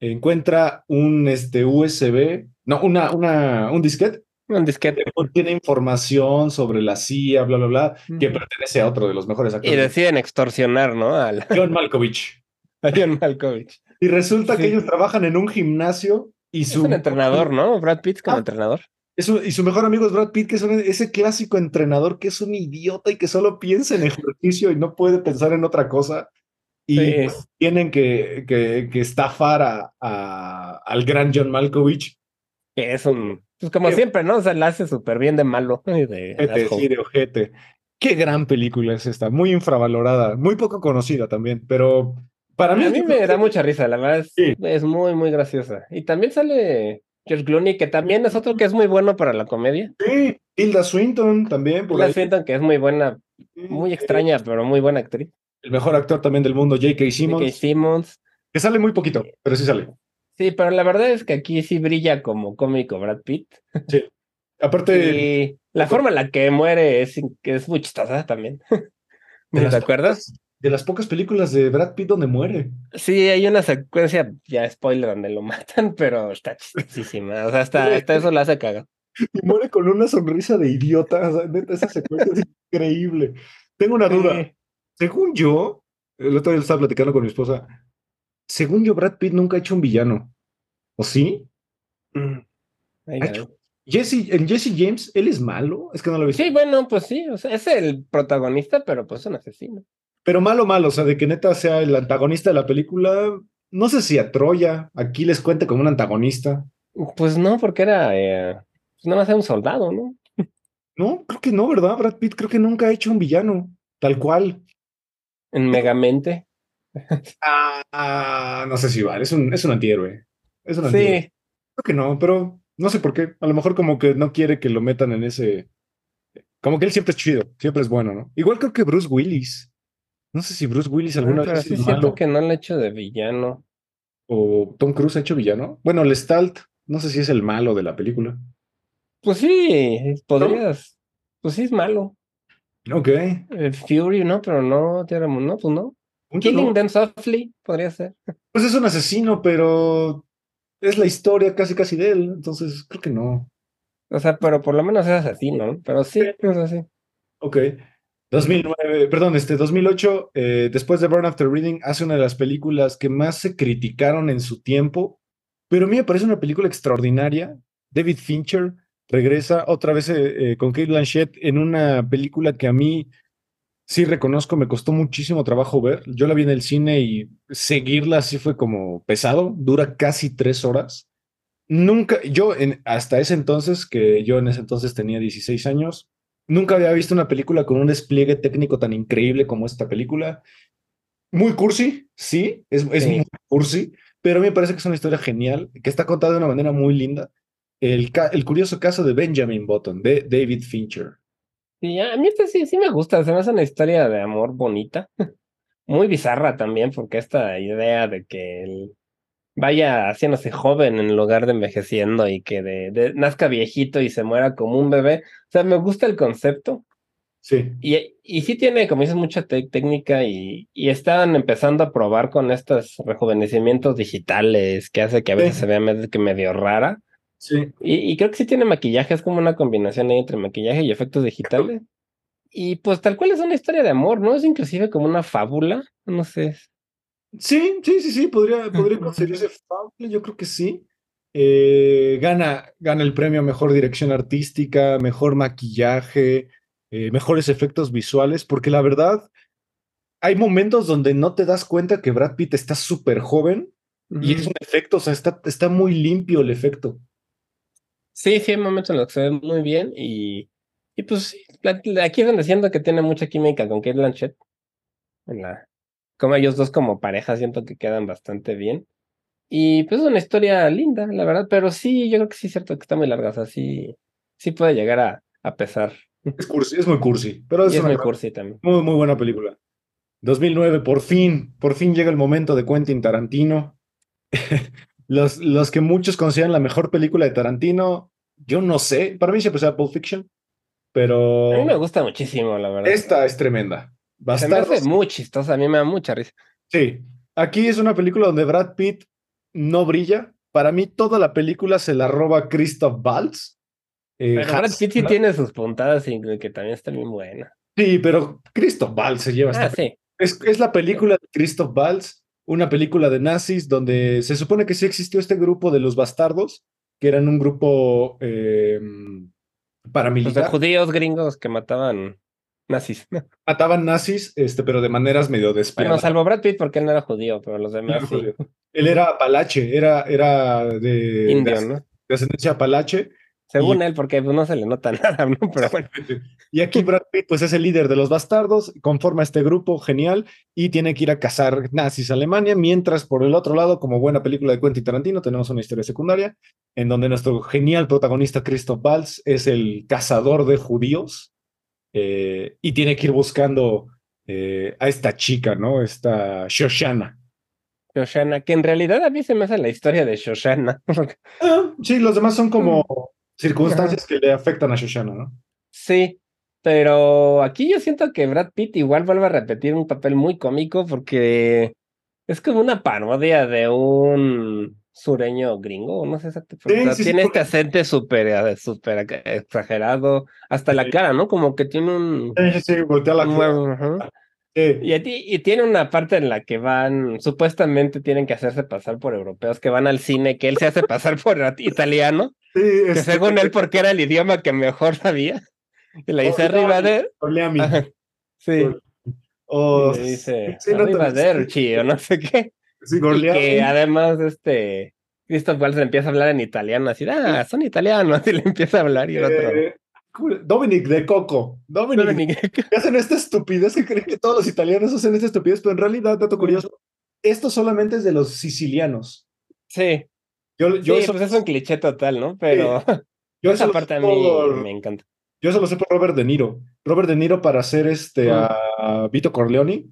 encuentra un este, USB, no, una, una, un disquete Un disquete. que contiene información sobre la CIA, bla, bla, bla, que pertenece a otro de los mejores Y actores, deciden extorsionar, ¿no? Al, John Malkovich. <laughs> a John Malkovich. Y resulta que ellos trabajan en un gimnasio Y Es su, un entrenador, ¿no? Brad Pitt como Ah. entrenador. es un- y su mejor amigo es Brad Pitt, que es un- ese clásico entrenador que es un idiota y que solo piensa en ejercicio y no puede pensar en otra cosa. Y Sí. pues, tienen que, que, que estafar a, a- al gran John Malkovich. Que es un. Pues como siempre, ¿no? O sea, la hace súper bien de malo. y de Ojete, sí, de ojete. Qué gran película es esta, muy infravalorada, muy poco conocida también, pero para mí, A mí me da mucha risa, la verdad es, Sí. es muy, muy graciosa. Y también sale George Clooney, que también es otro que es muy bueno para la comedia. Sí, Tilda Swinton también, por ahí. sientan que es muy buena, muy Eh, extraña, pero muy buena actriz. El mejor actor también del mundo, J.K. J.K. Simmons, Simmons. que sale muy poquito, pero sí sale. Sí, pero la verdad es que aquí sí brilla como cómico Brad Pitt. Aparte, Y la forma en la que muere es, es muy chistosa también. las ¿Te acuerdas? De las pocas películas de Brad Pitt donde muere. Sí, hay una secuencia, ya spoiler, donde lo <laughs> matan, pero está chistosísima. O sea, hasta, hasta eso la hace cagar. Y muere con una sonrisa de idiota. o sea, neta, esa secuencia es increíble. Tengo una duda. Según yo, el otro día estaba platicando con mi esposa. Según yo, Brad Pitt nunca ha hecho un villano. ¿O sí? Ay, caray. Jesse, en Jesse James, ¿él es malo? Es que no lo he visto. Sí, bueno, pues sí, o sea, es el protagonista, pero pues es un asesino. Pero malo, malo, o sea, de que neta sea el antagonista de la película. No sé si a Troya, aquí les cuente como un antagonista. Pues no, porque era, eh, pues nada más era un soldado, ¿no? No, creo que no, ¿verdad? Brad Pitt creo que nunca ha hecho un villano, tal cual. En Megamente. Ah, no sé si vale, es un, es un antihéroe. Es un antihéroe. Sí, Creo que no, pero no sé por qué. A lo mejor como que no quiere que lo metan en ese. Como que él siempre es chido, siempre es bueno, ¿no? Igual creo que Bruce Willis. No sé si Bruce Willis alguna pero vez sí es malo que no le he hecho de villano. o Tom Cruise ha hecho villano. Bueno, Lestat, no sé si es el malo de la película. Pues sí, podrías. Pues sí es malo. Ok. Eh, Fury, ¿no? Pero no, Tierra no, pues no. Killing no, Them Softly podría ser. Pues es un asesino, pero es la historia casi casi de él, entonces creo que no. O sea, pero por lo menos es asesino, ¿no? Pero sí, es así. Ok. 2009, perdón, este 2008, eh, después de Burn After Reading, hace una de las películas que más se criticaron en su tiempo, pero a mí me parece una película extraordinaria. David Fincher regresa otra vez eh, eh, con Kate Blanchett en una película que a mí sí reconozco, me costó muchísimo trabajo ver. Yo la vi en el cine y seguirla así fue como pesado, dura casi tres horas. Nunca, yo en, hasta ese entonces, que yo en ese entonces tenía 16 años, nunca había visto una película con un despliegue técnico tan increíble como esta película. Muy cursi, sí, es, es Sí. muy cursi, pero a mí me parece que es una historia genial, que está contada de una manera muy linda. El, el curioso caso de Benjamin Button, de David Fincher. Sí, a mí este sí, sí me gusta, se me hace una historia de amor bonita, <laughs> muy bizarra también, porque esta idea de que él vaya haciéndose joven en lugar de envejeciendo y que de, de- nazca viejito y se muera como un bebé, o sea, me gusta el concepto Sí, y, y sí tiene, como dices, mucha técnica y, y están empezando a probar con estos rejuvenecimientos digitales que hace que a veces Sí. se vea medio, que medio rara. sí. Y, y creo que sí tiene maquillaje, es como una combinación ahí entre maquillaje y efectos digitales. Y pues tal cual es una historia de amor, ¿no? Es inclusive como una fábula, no sé. Sí, sí, sí, sí, podría, podría considerarse fable, yo creo que sí. Eh, gana, gana el premio a Mejor Dirección Artística, Mejor Maquillaje, eh, Mejores Efectos Visuales, porque la verdad, hay momentos donde no te das cuenta que Brad Pitt está súper joven y es un efecto, o sea, está, está muy limpio el efecto. Sí, sí, hay momentos en los que se ve muy bien y, y pues aquí es donde siento que tiene mucha química con Kate Blanchett. En la, como ellos dos como pareja siento que quedan bastante bien. Y pues es una historia linda, la verdad, pero sí, yo creo que sí es cierto que está muy larga, o sea, sí, sí puede llegar a, a pesar. Es cursi, es muy cursi, pero es, es una muy gran- cursi también. muy, muy buena película. 2009, por fin, por fin llega el momento de Quentin Tarantino. <laughs> los, los que muchos consideran la mejor película de Tarantino, yo no sé, para mí siempre sea Pulp Fiction, pero A mí me gusta muchísimo, la verdad. esta es tremenda. Se me hace muy chistosa, a mí me da mucha risa. sí. Aquí es una película donde Brad Pitt no brilla. Para mí toda la película se la roba Christoph Waltz. Eh, Pero Brad Pitt sí tiene sus puntadas y que también está bien buena. Sí, pero Christoph Waltz se lleva esta Ah, sí. Es, es la película de Christoph Waltz. una película de nazis donde se supone que sí existió este grupo de los bastardos, que eran un grupo eh, Los de paramilitar. judíos gringos que mataban nazis. <laughs> Mataban nazis, este, pero de maneras medio Bueno, despiadadas. salvo Brad Pitt porque él no era judío, pero los demás era sí. Él era apalache, era, era de, Indio, de ¿no? de ascendencia apalache. Según él, porque pues, no se le nota <laughs> nada, ¿no? Pero bueno. Y aquí Brad Pitt, pues es el líder de los bastardos, conforma este grupo genial y tiene que ir a cazar nazis a Alemania, mientras por el otro lado, como buena película de Quentin Tarantino, tenemos una historia secundaria en donde nuestro genial protagonista Christoph Waltz es el cazador de judíos eh, y tiene que ir buscando eh, a esta chica, ¿no? Esta Shoshana. Shoshana, que en realidad a mí se me hace la historia de Shoshana. <laughs> Ah, sí, los demás son como circunstancias que le afectan a Shoshana, ¿no? Sí, pero aquí yo siento que Brad Pitt igual vuelve a repetir un papel muy cómico porque es como una parodia de un sureño gringo, no sé exactamente. Sí, sí, sí, tiene porque- este acento súper eh, súper ac- exagerado, hasta la Sí. cara, ¿no? Como que tiene un... Sí, sí, sí, voltea la cara. Sí. Y, a ti- y tiene una parte en la que van, supuestamente tienen que hacerse pasar por europeos, que van al cine, que él se hace pasar por italiano, Sí, que según <laughs> él porque era el idioma que mejor sabía. Y le dice arriba de... Sí. O le dice sí, o no sé qué. Sí, Y Orleami. que además este Christoph Waltz empieza a hablar en italiano, así, ah, son italianos, <laughs> y le empieza a hablar y el otro. Eh, ¿cómo le- Dominic de Coco. Dominic, Dominic. que hacen esta estupidez que creen que todos los italianos hacen esta estupidez, pero en realidad, dato curioso, esto solamente es de los sicilianos. Sí, Yo, yo, sí, eso, pues es un cliché total, ¿no? Pero <laughs> yo esa parte a mí por- me encanta. yo eso lo sé por Robert De Niro. Robert De Niro para hacer este a Vito Corleone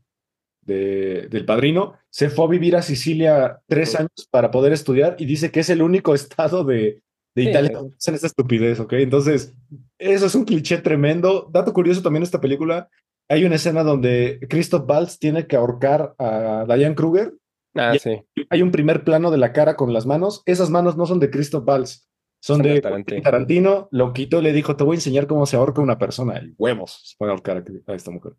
de, del Padrino, se fue a vivir a Sicilia tres años para poder estudiar y dice que es el único estado de, de Sí, Italia donde hacen esta estupidez, ¿ok? Entonces, eso es un cliché tremendo. Dato curioso también esta película, hay una escena donde Christoph Waltz tiene que ahorcar a Diane Kruger. Ah, sí. Hay un primer plano de la cara con las manos. Esas manos no son de Christoph Waltz, son, Son de Tarantino. Tarantino. Lo quitó y le dijo, te voy a enseñar cómo se ahorca una persona. Y huevos, se puede ahorcar a- a esta mujer.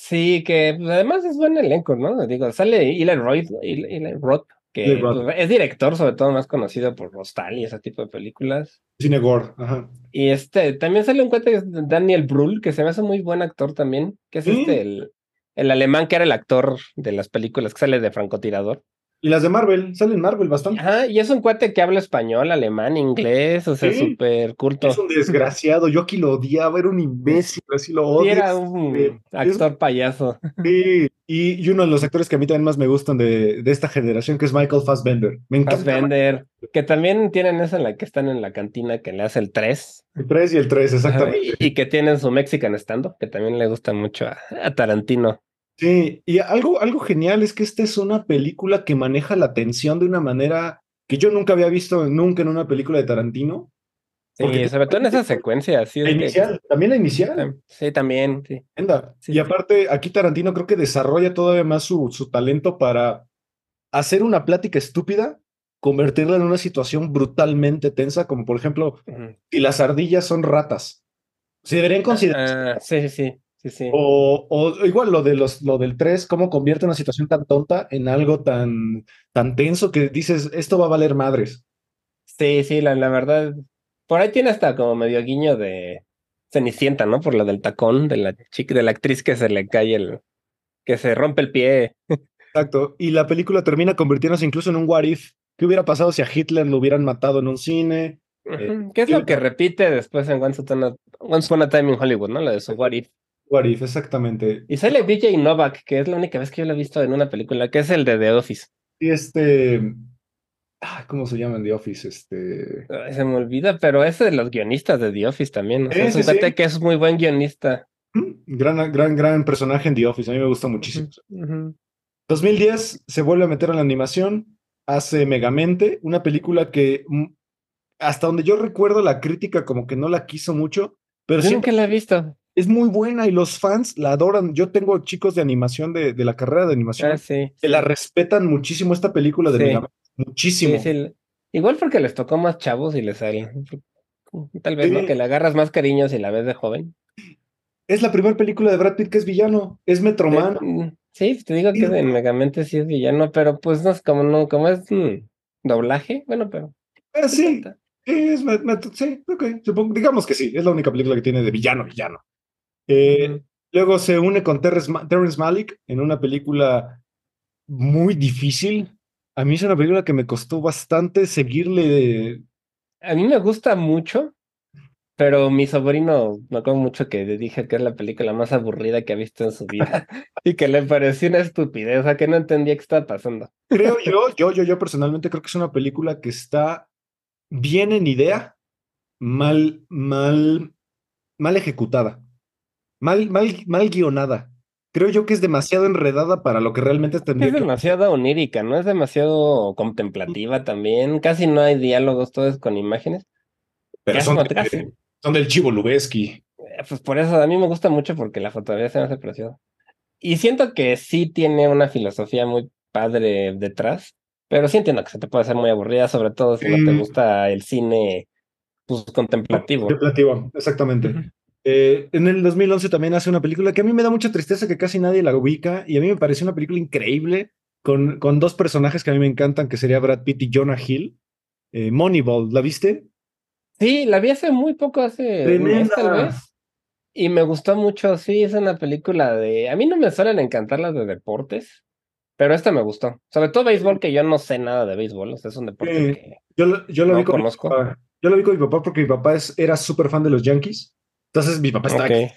Sí, que pues, además es buen elenco, ¿no? Digo, sale Eli Roth, Eli, Roth, que pues, es director, sobre todo más conocido por Rostal y ese tipo de películas. Cine gore, ajá. Y este, también sale un cuate que es Daniel Brühl, que se me hace muy buen actor también, que es Sí. este, el, el alemán que era el actor de las películas que sale de francotirador. Y las de Marvel, salen Marvel bastante. Ajá, y es un cuate que habla español, alemán, inglés, o sea, Sí. súper culto. Es un desgraciado. Yo aquí lo odiaba, era un imbécil, así lo odio. era un Eh, es- actor payaso. Sí, y, y uno de los actores que a mí también más me gustan de, de esta generación, que es Michael Fassbender. Me encanta Fassbender, que también tienen esa en la que están en la cantina que le hace el 3. el 3 y el 3, Ajá, exactamente. Y, y que tienen su Mexican stand que también le gusta mucho a, a Tarantino. Sí, y algo, algo genial es que esta es una película que maneja la tensión de una manera que yo nunca había visto nunca en una película de Tarantino. Sí, sobre todo en esa secuencia, así La que- inicial, también la inicial. Sí, también, sí. Anda. Sí, y sí. aparte, aquí Tarantino creo que desarrolla todavía más su, su talento para hacer una plática estúpida, convertirla en una situación brutalmente tensa, como por ejemplo, si las ardillas son ratas. Se deberían considerar. Ah, sí, sí, sí, sí, sí. O, o igual lo de los, lo del 3, cómo convierte una situación tan tonta en algo tan, tan tenso que dices, esto va a valer madres. Sí, sí, la, la verdad. Por ahí tiene hasta como medio guiño de Cenicienta, ¿no? Por lo del tacón de la chica, de la actriz que se le cae el, que se rompe el pie. <laughs> Exacto. Y la película termina convirtiéndose incluso en un what if. ¿Qué hubiera pasado si a Hitler lo hubieran matado en un cine? Eh, ¿Qué es lo que repite después en Once Upon a, Once Upon a Time in Hollywood, ¿no? Lo de su What If. What if, exactamente. Y sale BJ Novak, que es la única vez que yo lo he visto en una película, que es el de The Office. Y este. ah, ¿Cómo se llama en The Office? Este. Ay, se me olvida, pero es de los guionistas de The Office también. O sea, Sí, es un sí, sí. cuate que es muy buen guionista. Gran, gran, gran personaje en The Office. A mí me gusta muchísimo. Ujú. 2010 se vuelve a meter en la animación, hace Megamente, una película que mm, hasta donde yo recuerdo la crítica como que no la quiso mucho, pero Yo siempre nunca la he visto. Es muy buena y los fans la adoran. Yo tengo chicos de animación de, de la carrera de animación Ah, sí. que la respetan muchísimo esta película de Sí. Muchísimo. Sí, sí. Igual porque les tocó más chavos y les sale. Tal vez, ¿no? Sí. Que le agarras más cariño si la ves de joven. Es la primera película de Brad Pitt que es villano, es Metroman. Eh, Sí, te digo que en Megamente sí es villano, pero pues no es como no, como es un doblaje, bueno, pero. Ah, sí, es, sí, ok, supongo, digamos que sí, es la única película que tiene de villano, villano. Eh, luego se une con Terrence, Terrence Malick en una película muy difícil. A mí es una película que me costó bastante seguirle. A mí me gusta mucho, pero mi sobrino, me acuerdo mucho que dije que es la película más aburrida que ha visto en su vida <laughs> y que le pareció una estupidez, sea, que no entendía qué estaba pasando. Creo <laughs> yo, yo, yo, yo personalmente creo que es una película que está bien en idea, mal, mal, mal ejecutada, mal, mal, mal guionada. Creo yo que es demasiado enredada para lo que realmente tendría Es demasiado onírica, ¿no? Es demasiado contemplativa también. Casi no hay diálogos, todo es con imágenes. Pero son, son del Chivo Lubeski. Eh, pues por eso a mí me gusta mucho porque la fotografía se me hace preciosa. Y siento que sí tiene una filosofía muy padre detrás, pero sí entiendo que se te puede hacer muy aburrida, sobre todo si no te mm. gusta el cine pues, contemplativo. Contemplativo, exactamente. Eh, en el 2011 también hace una película que a mí me da mucha tristeza que casi nadie la ubica y a mí me pareció una película increíble con, con dos personajes que a mí me encantan, que sería Brad Pitt y Jonah Hill. Eh, Moneyball, ¿la viste? Sí, la vi hace muy poco, hace un mes tal vez. Y me gustó mucho, sí, es una película de... A mí no me suelen encantar las de deportes, pero esta me gustó. Sobre todo béisbol, que yo no sé nada de béisbol, o sea, es un deporte que yo lo, yo lo vi con conozco. Yo lo vi con mi papá porque mi papá es, era súper fan de los Yankees. Entonces mi papá estaba okay.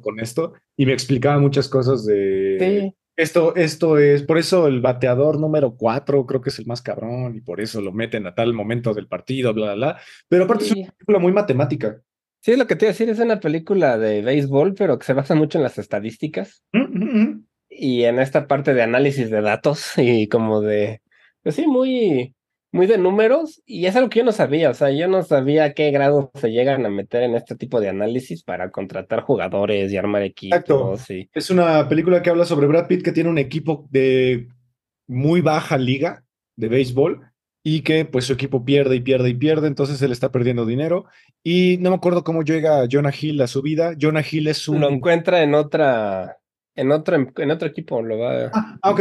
con esto y me explicaba muchas cosas de... Sí. Esto, esto es, por eso el bateador número cuatro creo que es el más cabrón y por eso lo meten a tal momento del partido, bla, bla, bla. Pero aparte es una película muy matemática. Sí, es lo que te iba a decir, es una película de béisbol, pero que se basa mucho en las estadísticas mm, mm, mm. y en esta parte de análisis de datos y como de, pues sí, muy, muy de números y es algo que yo no sabía, o sea, yo no sabía a qué grado se llegan a meter en este tipo de análisis para contratar jugadores y armar equipos. Y... Es una película que habla sobre Brad Pitt que tiene un equipo de muy baja liga de béisbol y que pues su equipo pierde y pierde y pierde, entonces él está perdiendo dinero y no me acuerdo cómo llega Jonah Hill a su vida. Jonah Hill es un... Lo encuentra en otra en otro, en otro equipo lo va, ah, ah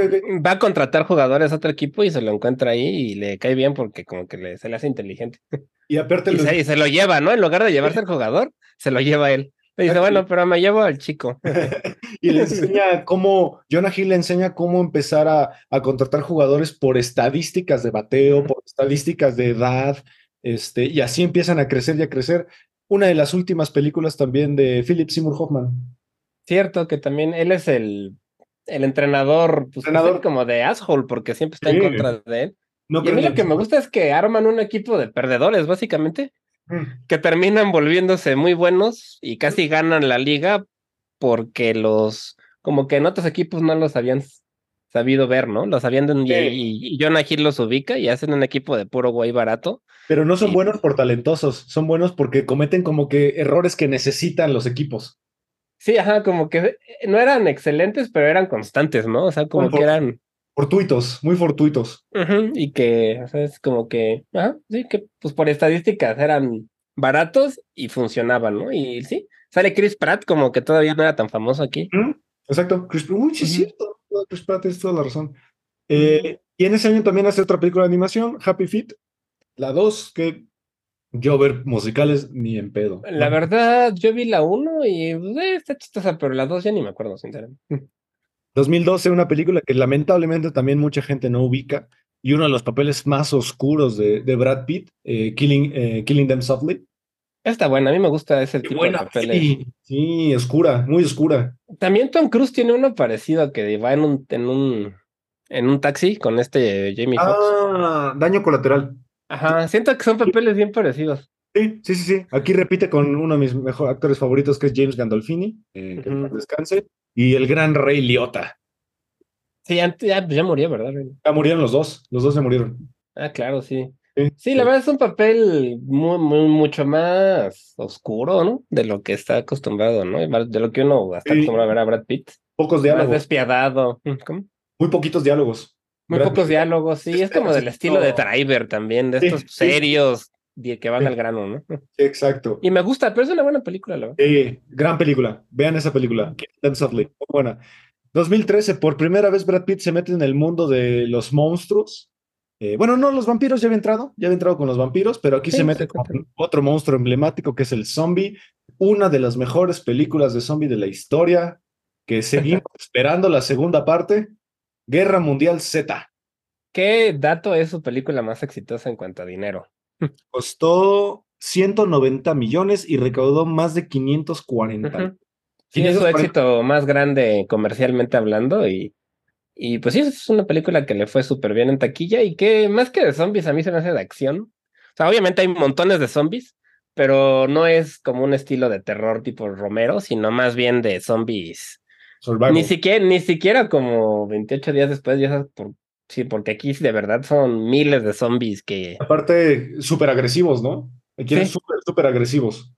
va a contratar jugadores a otro equipo y se lo encuentra ahí y le cae bien porque como que le, se le hace inteligente. Y aparte <laughs> y, se, lo lleva, ¿no? En lugar de llevarse al jugador, se lo lleva él. Le dice, bueno, pero me llevo al chico. <laughs> y le enseña cómo, Jonah Hill le enseña cómo empezar a, a, contratar jugadores por estadísticas de bateo, por estadísticas de edad, este, y así empiezan a crecer y a crecer. Una de las últimas películas también de Philip Seymour Hoffman. Cierto que también él es el, el entrenador, pues, entrenador. como de asshole, porque siempre está en contra de él. No y a mí lo que me gusta es que arman un equipo de perdedores, básicamente, mm. que terminan volviéndose muy buenos y casi ganan la liga porque los, como que en otros equipos no los habían sabido ver, ¿no? Los habían y, y, Jonah Hill los ubica y hacen un equipo de puro güey barato. Pero no son buenos por talentosos, son buenos porque cometen como que errores que necesitan los equipos. Sí, ajá, como que eh, no eran excelentes, pero eran constantes, ¿no? O sea, como que eran. Fortuitos, muy fortuitos. y que, o sea, es como que, ajá, sí, que pues por estadísticas eran baratos y funcionaban, ¿no? Y sí, sale Chris Pratt como que todavía no era tan famoso aquí. Exacto, Chris Pratt, uy, sí, es cierto, Chris Pratt es toda la razón. Eh, y en ese año también hace otra película de animación, Happy Feet, la 2, que yo ver musicales ni en pedo. La verdad, yo vi la 1 y eh, está chistosa, pero la 2 ya ni me acuerdo, sinceramente. 2012, una película que lamentablemente también mucha gente no ubica y uno de los papeles más oscuros de, de Brad Pitt, eh, Killing, eh, Killing Them Softly. Está buena, a mí me gusta ese tipo de papeles. Sí, sí, oscura, muy oscura. También Tom Cruise tiene uno parecido que va en un, en un, en un taxi con este Jamie Foxx. Ah, daño colateral. Ajá, siento que son papeles bien parecidos. Sí, sí, sí, sí. Aquí repite con uno de mis mejores actores favoritos, que es James Gandolfini, eh, que descanse, y el gran Rey Liotta. Sí, ya, ya, murió, ¿verdad? Ya murieron los dos, los dos se murieron. Ah, claro, sí. Sí, la verdad es un papel muy, muy, mucho más oscuro, ¿no? De lo que está acostumbrado, ¿no? De lo que uno está acostumbrado a ver a Brad Pitt. Pocos diálogos. Más despiadado. ¿Cómo? Muy poquitos diálogos. Muy pocos diálogos, sí, es como del estilo de Driver también, de estos serios que van al grano, ¿no? Exacto. Y me gusta, pero es una buena película, la verdad. gran película, vean esa película, Softly, muy buena. 2013, por primera vez Brad Pitt se mete en el mundo de los monstruos. Eh, bueno, no, los vampiros ya había entrado, ya había entrado con los vampiros, pero aquí Sí, se sí, mete con otro monstruo emblemático que es el zombie, una de las mejores películas de zombie de la historia, que seguimos <laughs> esperando la segunda parte, Guerra Mundial Z. ¿Qué dato es su película más exitosa en cuanto a dinero? <laughs> Costó 190 millones y recaudó más de 540. Ujú. Sí, es su 540. éxito más grande comercialmente hablando y, y pues sí, es una película que le fue súper bien en taquilla y que más que de zombies a mí se me hace de acción. O sea, obviamente hay montones de zombies, pero no es como un estilo de terror tipo Romero, sino más bien de zombies. Survival. Ni siquiera, ni siquiera como 28 días después, ya sabes, por, sí, porque aquí de verdad son miles de zombies que... Aparte, súper agresivos, ¿no? Aquí eran Sí. súper, súper agresivos.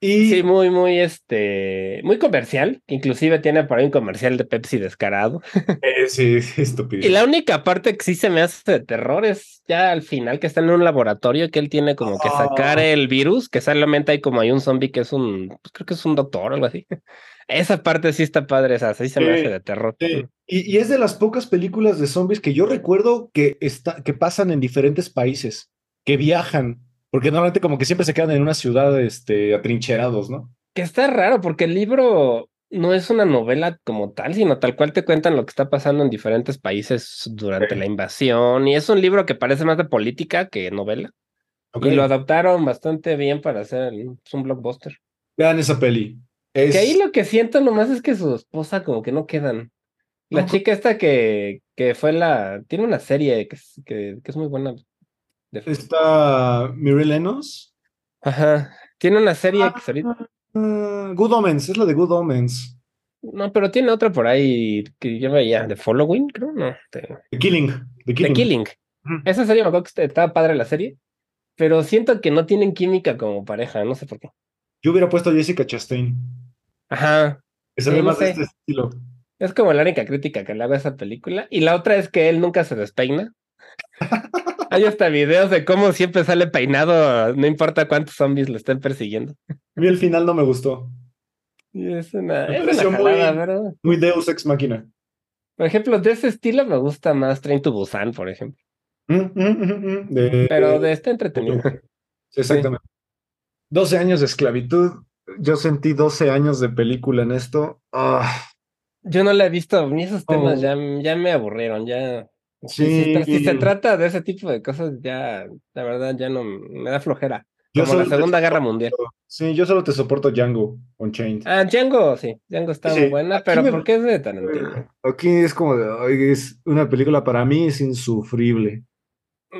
Y Sí, muy, muy, este, muy comercial. Inclusive tiene por ahí un comercial de Pepsi descarado. <laughs> eh, sí, sí, estúpido. Y la única parte que sí se me hace de terror es ya al final que está en un laboratorio que él tiene como que sacar Ah. el virus, que solamente hay como hay un zombie que es un, pues creo que es un doctor o algo así. <laughs> Esa parte sí está padre, esa sí se me hace de terror. Sí, Y, y es de las pocas películas de zombies que yo recuerdo que, está, que pasan en diferentes países, que viajan, porque normalmente como que siempre se quedan en una ciudad este, atrincherados, ¿no? Que está raro porque el libro no es una novela como tal, sino tal cual te cuentan lo que está pasando en diferentes países durante la invasión. Y es un libro que parece más de política que novela. Y lo adaptaron bastante bien para hacer es un blockbuster. Vean esa peli. Es, Que ahí lo que siento nomás es que su esposa como que no quedan. La chica esta que, que fue la... Tiene una serie que, que es muy buena. Está Mireille Enos. Ajá. Tiene una serie que se ahorita- Ah, Good Omens, es la de Good Omens. No, pero tiene otra por ahí que yo veía. The Following, creo. No. The, The Killing. The The Killing. Esa serie me acuerdo que estaba padre la serie. Pero siento que no tienen química como pareja. No sé por qué. Yo hubiera puesto a Jessica Chastain. Ajá. Que se Sí, ve no más de sé. este estilo. Es como la única crítica que le hago a esa película. Y la otra es que él nunca se despeina. <laughs> Hay hasta videos de cómo siempre sale peinado, no importa cuántos zombies lo estén persiguiendo. A mí el final no me gustó. Y es una, Me es una pareció muy- jalada, pero, Muy Deus Ex Máquina. Por ejemplo, de ese estilo me gusta más Train to Busan, por ejemplo. Mm, mm, mm, de- Pero de este entretenido. Sí, exactamente. 12 años de esclavitud. Yo sentí 12 años de película en esto. Ah, Yo no la he visto, ni esos temas Oh. ya, ya me aburrieron, ya. Si, sí. si se trata de ese tipo de cosas, ya, la verdad, ya no me da flojera. Yo Como la Segunda Guerra Mundial. Sí, yo solo te soporto Django Unchained. Ah, Django, sí, Django está Sí, muy buena, pero me- ¿por qué es de Tarantino? Aquí es como de, es una película para mí es insufrible.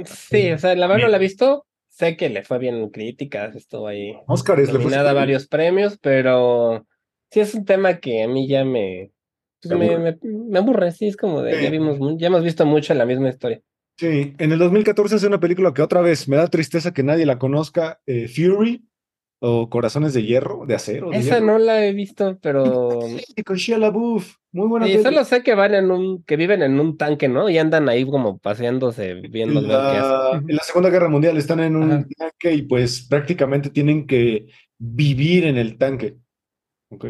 Sí, o sea, la verdad no la he visto. Sé que le fue bien en críticas, estuvo ahí Oscar es nominada a varios premios, pero sí es un tema que a mí ya me, pues, me, aburre. me, me aburre, sí, es como de, Sí. ya vimos, ya hemos visto mucho la misma historia. Sí, en el 2014 hace una película que otra vez me da tristeza que nadie la conozca, eh, Fury o Corazones de Hierro, de acero. de Esa hierro. no la he visto, pero Sí, con Shia LaBeouf, muy buena y peli. solo sé que van en un, que viven en un tanque, ¿no? Y andan ahí como paseándose, viendo la, hacen. en la Segunda Guerra Mundial están en un Ajá. tanque y pues prácticamente tienen que vivir en el tanque. Ok.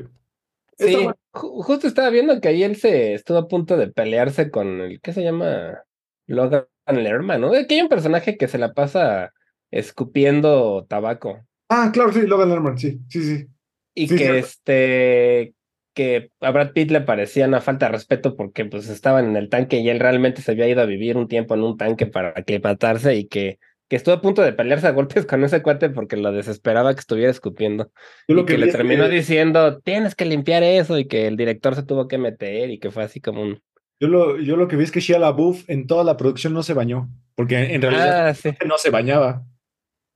Sí, bueno. justo estaba viendo que ahí él se estuvo a punto de pelearse con el, ¿qué se llama? Logan Lerman, ¿no? Que hay un personaje que se la pasa escupiendo tabaco. Ah, claro, sí, Logan Lerman, sí, sí, sí. Y Sí, que cierto. este que a Brad Pitt le parecía una falta de respeto porque pues estaban en el tanque y él realmente se había ido a vivir un tiempo en un tanque para aclimatarse y que, que estuvo a punto de pelearse a golpes con ese cuate porque lo desesperaba que estuviera escupiendo. Yo lo y que, le terminó que- diciendo, tienes que limpiar eso, y que el director se tuvo que meter, y que fue así como un. Yo lo, yo lo que vi es que Shia LaBeouf en toda la producción no se bañó, porque en realidad Ah, sí, no se bañaba.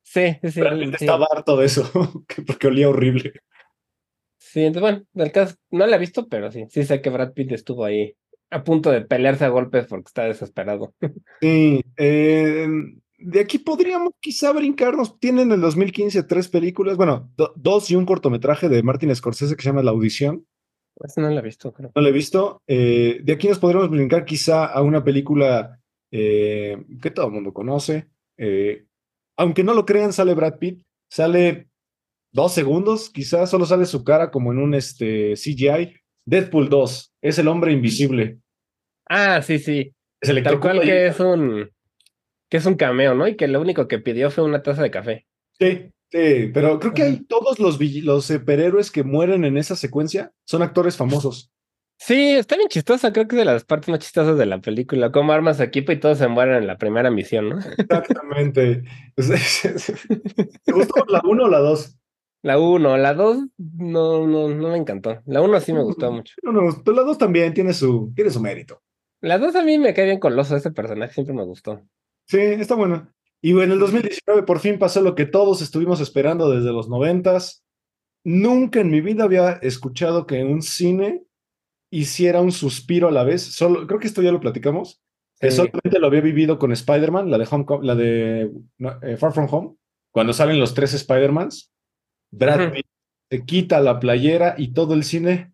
sí, sí, sí. Realmente sí. estaba harto de eso, <laughs> que- porque olía horrible. Sí, entonces, bueno, el caso, no la he visto, pero sí, sí sé que Brad Pitt estuvo ahí a punto de pelearse a golpes porque está desesperado. Sí, eh, de aquí podríamos quizá brincarnos. Tienen en el 2015 tres películas, bueno, do- dos y un cortometraje de Martin Scorsese que se llama La Audición. Esa no la he visto, creo. No lo he visto. Eh, de aquí nos podríamos brincar quizá a una película eh, que todo el mundo conoce. Eh, aunque no lo crean, sale Brad Pitt. Sale dos segundos, quizás solo sale su cara como en un este, CGI. Deadpool 2, es el hombre invisible. Ah, sí, sí. Es Tal cual que es un que es un cameo, ¿no? Y que lo único que pidió fue una taza de café. Sí, sí, pero creo que hay todos los, los superhéroes que mueren en esa secuencia son actores famosos. Sí, está bien chistosa, creo que es de las partes más chistosas de la película, cómo armas equipo y todos se mueren en la primera misión, ¿no? Exactamente. <laughs> ¿Te gustó la 1 o la 2? La 1, la 2 no, no, no me encantó. La 1 sí me gustó mucho. No, no, la 2 también tiene su, tiene su mérito. La 2 a mí me cae bien con Loso, ese personaje siempre me gustó. Sí, está bueno. Y en el 2019 por fin pasó lo que todos estuvimos esperando desde los noventas. Nunca en mi vida había escuchado que un cine hiciera un suspiro a la vez. Solo, creo que esto ya lo platicamos. Sí. solamente lo había vivido con Spider-Man, la de, Home, la de no, eh, Far From Home, cuando salen los tres Spider-Mans. Brad Pitt se quita la playera y todo el cine.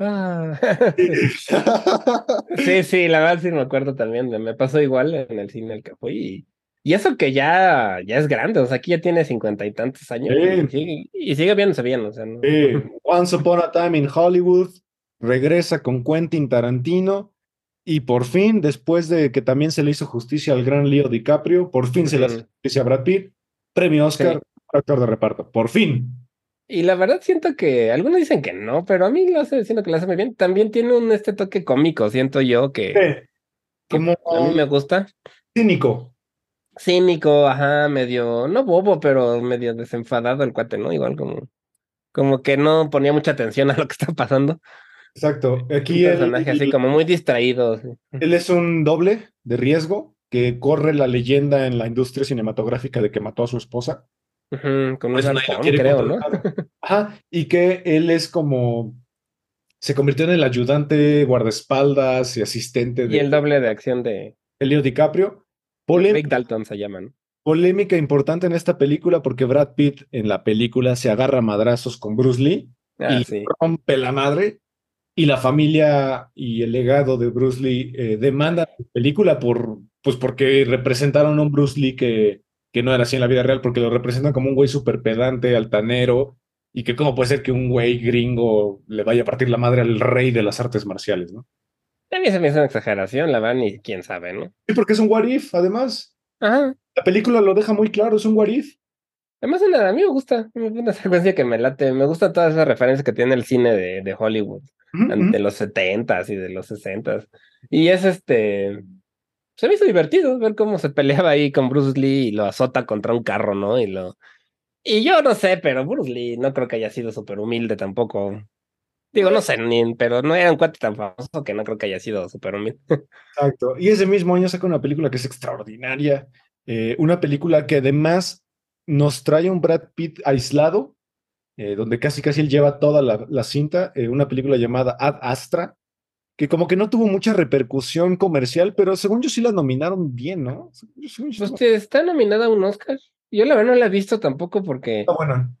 Ah. <laughs> sí, sí, la verdad sí me acuerdo también. Me pasó igual en el cine al que fui. Y, y eso que ya, ya es grande, o sea, aquí ya tiene cincuenta y tantos años sí. y, sigue, y, sigue, viéndose bien. O sea, ¿no? sí. Once Upon a Time in Hollywood regresa con Quentin Tarantino. Y por fin, después de que también se le hizo justicia al gran Leo DiCaprio, por fin se le hace justicia a Brad Pitt, premio Oscar, sí. actor de reparto, por fin. Y la verdad siento que, algunos dicen que no, pero a mí lo hace, siento que lo hace muy bien. También tiene un este toque cómico, siento yo, que, sí. Como, que a mí me gusta. Cínico. Cínico, ajá, medio, no bobo, pero medio desenfadado el cuate, ¿no? Igual como, como que no ponía mucha atención a lo que está pasando. Exacto. Aquí un personaje él, así como muy distraído. Él es un doble de riesgo que corre la leyenda en la industria cinematográfica de que mató a su esposa. Uh -huh, con Pues quiere creo, ¿no? <laughs> Ajá, y que él es como se convirtió en el ayudante, guardaespaldas y asistente de Y el doble de acción de Leo DiCaprio. Polé- Rick Dalton se llaman. polémica importante en esta película porque Brad Pitt en la película se agarra a madrazos con Bruce Lee Ah, y sí. rompe la madre y la familia y el legado de Bruce Lee eh, demandan la película por pues porque representaron a un Bruce Lee que, que no era así en la vida real porque lo representan como un güey súper pedante, altanero y que cómo puede ser que un güey gringo le vaya a partir la madre al rey de las artes marciales, ¿no? A mí se me hizo una exageración, la verdad, ni quién sabe, ¿no? Sí, porque es un what if, además. Ajá. La película lo deja muy claro, es un what if. Además, a mí me gusta, es una secuencia que me late, me gusta todas esas referencias que tiene el cine de, de Hollywood, de los setentas y de los sesentas. Y es este, se me hizo divertido ver cómo se peleaba ahí con Bruce Lee y lo azota contra un carro, ¿no? Y lo, y yo no sé, pero Bruce Lee no creo que haya sido súper humilde tampoco. Digo, no sé, ni, pero no era un cuate tan famoso que no creo que haya sido súper humilde. <laughs> Exacto. Y ese mismo año saca una película que es extraordinaria. eh, una película que además nos trae un Brad Pitt aislado, eh, donde casi casi él lleva toda la, la cinta. eh, una película llamada Ad Astra, que como que no tuvo mucha repercusión comercial, pero según yo sí la nominaron bien, ¿no? Según yo- Pues está- nominada a un Oscar. Yo la verdad no la he visto tampoco porque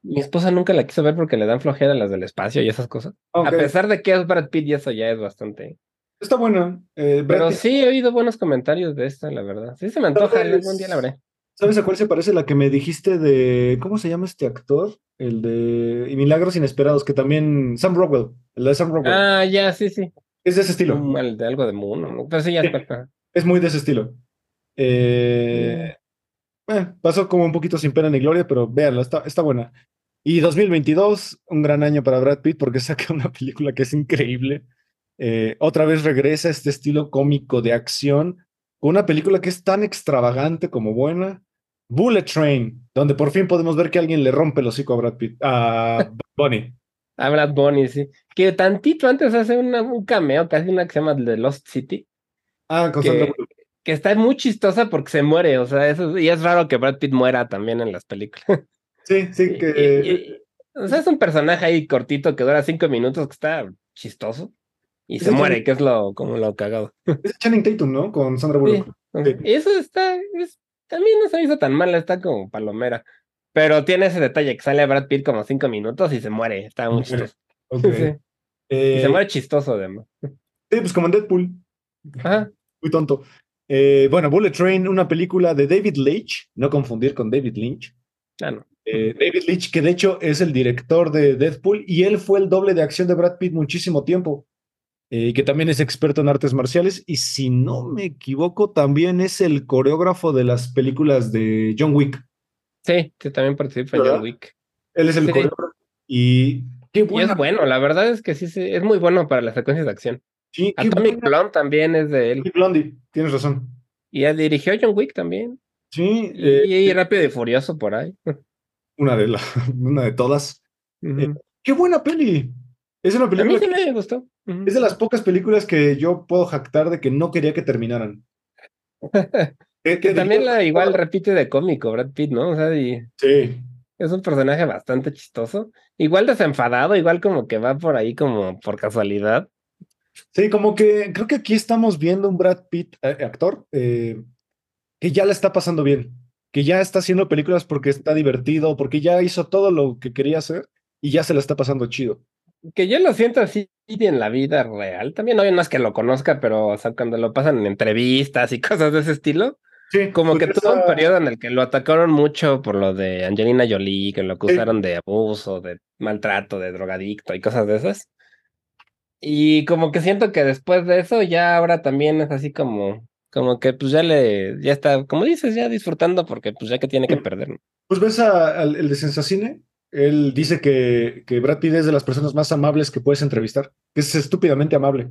mi esposa nunca la quiso ver porque le dan flojera las del espacio y esas cosas. A pesar de que es Brad Pitt y eso ya es bastante. Está buena. eh, Pero Pitt- sí he oído buenos comentarios de esta, la verdad. Sí se me antoja, algún día la veré. ¿Sabes a cuál se parece la que me dijiste de. ¿Cómo se llama este actor? El de Milagros Inesperados, que también. Sam Rockwell. El de Sam Rockwell. Ah, ya, sí, sí. Es de ese estilo. El de algo de Moon, ¿no? Pero sí, ya. Sí. ajá. Es muy de ese estilo. Eh, eh, pasó como un poquito sin pena ni gloria, pero véanla, está, está buena. Y 2022, un gran año para Brad Pitt porque <laughs> saca una película que es increíble. Eh, otra vez regresa a este estilo cómico de acción, con una película que es tan extravagante como buena. Bullet Train, donde por fin podemos ver que alguien le rompe el hocico a Brad Pitt, a <laughs> Bunny. A Brad Bunny, sí. Que tantito antes hace una- un cameo, casi una que se llama The Lost City, Ah, con Que- que está muy chistosa porque se muere, o sea, eso, y es raro que Brad Pitt muera también en las películas. <laughs> Sí, sí, que. y- y- o sea, es un personaje ahí cortito que dura cinco minutos, que está chistoso. Y se muere, que es lo, como lo cagado. Es Channing Tatum, ¿no? Con Sandra Bullock. Sí. Eso está, es- también no se hizo tan mal, está como palomera. Pero tiene ese detalle que sale Brad Pitt como cinco minutos y se muere, está muy chistoso. Sí. Y Eh, se muere chistoso además. sí, pues como en Deadpool. Ajá. Muy tonto. Eh, bueno, Bullet Train, una película de David Leitch, no confundir con David Lynch. Ah, no. Eh, David Leitch, que de hecho es el director de Deadpool, y él fue el doble de acción de Brad Pitt muchísimo tiempo, eh, y que también es experto en artes marciales, y si no me equivoco, también es el coreógrafo de las películas de John Wick. Sí, también participa en. John Wick. Él es el Sí. y qué Y es bueno, la verdad es que sí, sí, es muy bueno para las secuencias de acción. sí, Atomic Blonde también es de él. Blondie, tienes razón. Y él dirigió John Wick también. Sí, Y, eh, y Rápido y Furioso por ahí. <laughs> una de la, una de todas. Ujú. Qué buena peli. Es una A mí película sí me gustó. Es de las pocas películas que yo puedo jactar de que no quería que terminaran. <laughs> Que, también la igual repite de cómico, Brad Pitt, ¿no? O sea, y Sí, es un personaje bastante chistoso. Igual desenfadado, igual como que va por ahí como por casualidad. sí, como que creo que aquí estamos viendo un Brad Pitt eh, actor eh, que ya la está pasando bien, que ya está haciendo películas porque está divertido, porque ya hizo todo lo que quería hacer y ya se la está pasando chido. Que yo lo siento así en la vida real. También no, no es que lo conozca, pero o sea, cuando lo pasan en entrevistas y <laughs> cosas de ese estilo, Sí, como que pues tuvo un esa- periodo en el que lo atacaron mucho por lo de Angelina Jolie, que lo Sí. acusaron de abuso, de maltrato, de drogadicto y cosas de esas. Y como que siento que después de eso ya ahora también es así como, como que pues ya le, ya está, como dices, ya disfrutando porque pues ya que tiene que Sí. perder. Pues ves al el de Sensacine, él dice que, que Brad Pitt es de las personas más amables que puedes entrevistar, que es estúpidamente amable.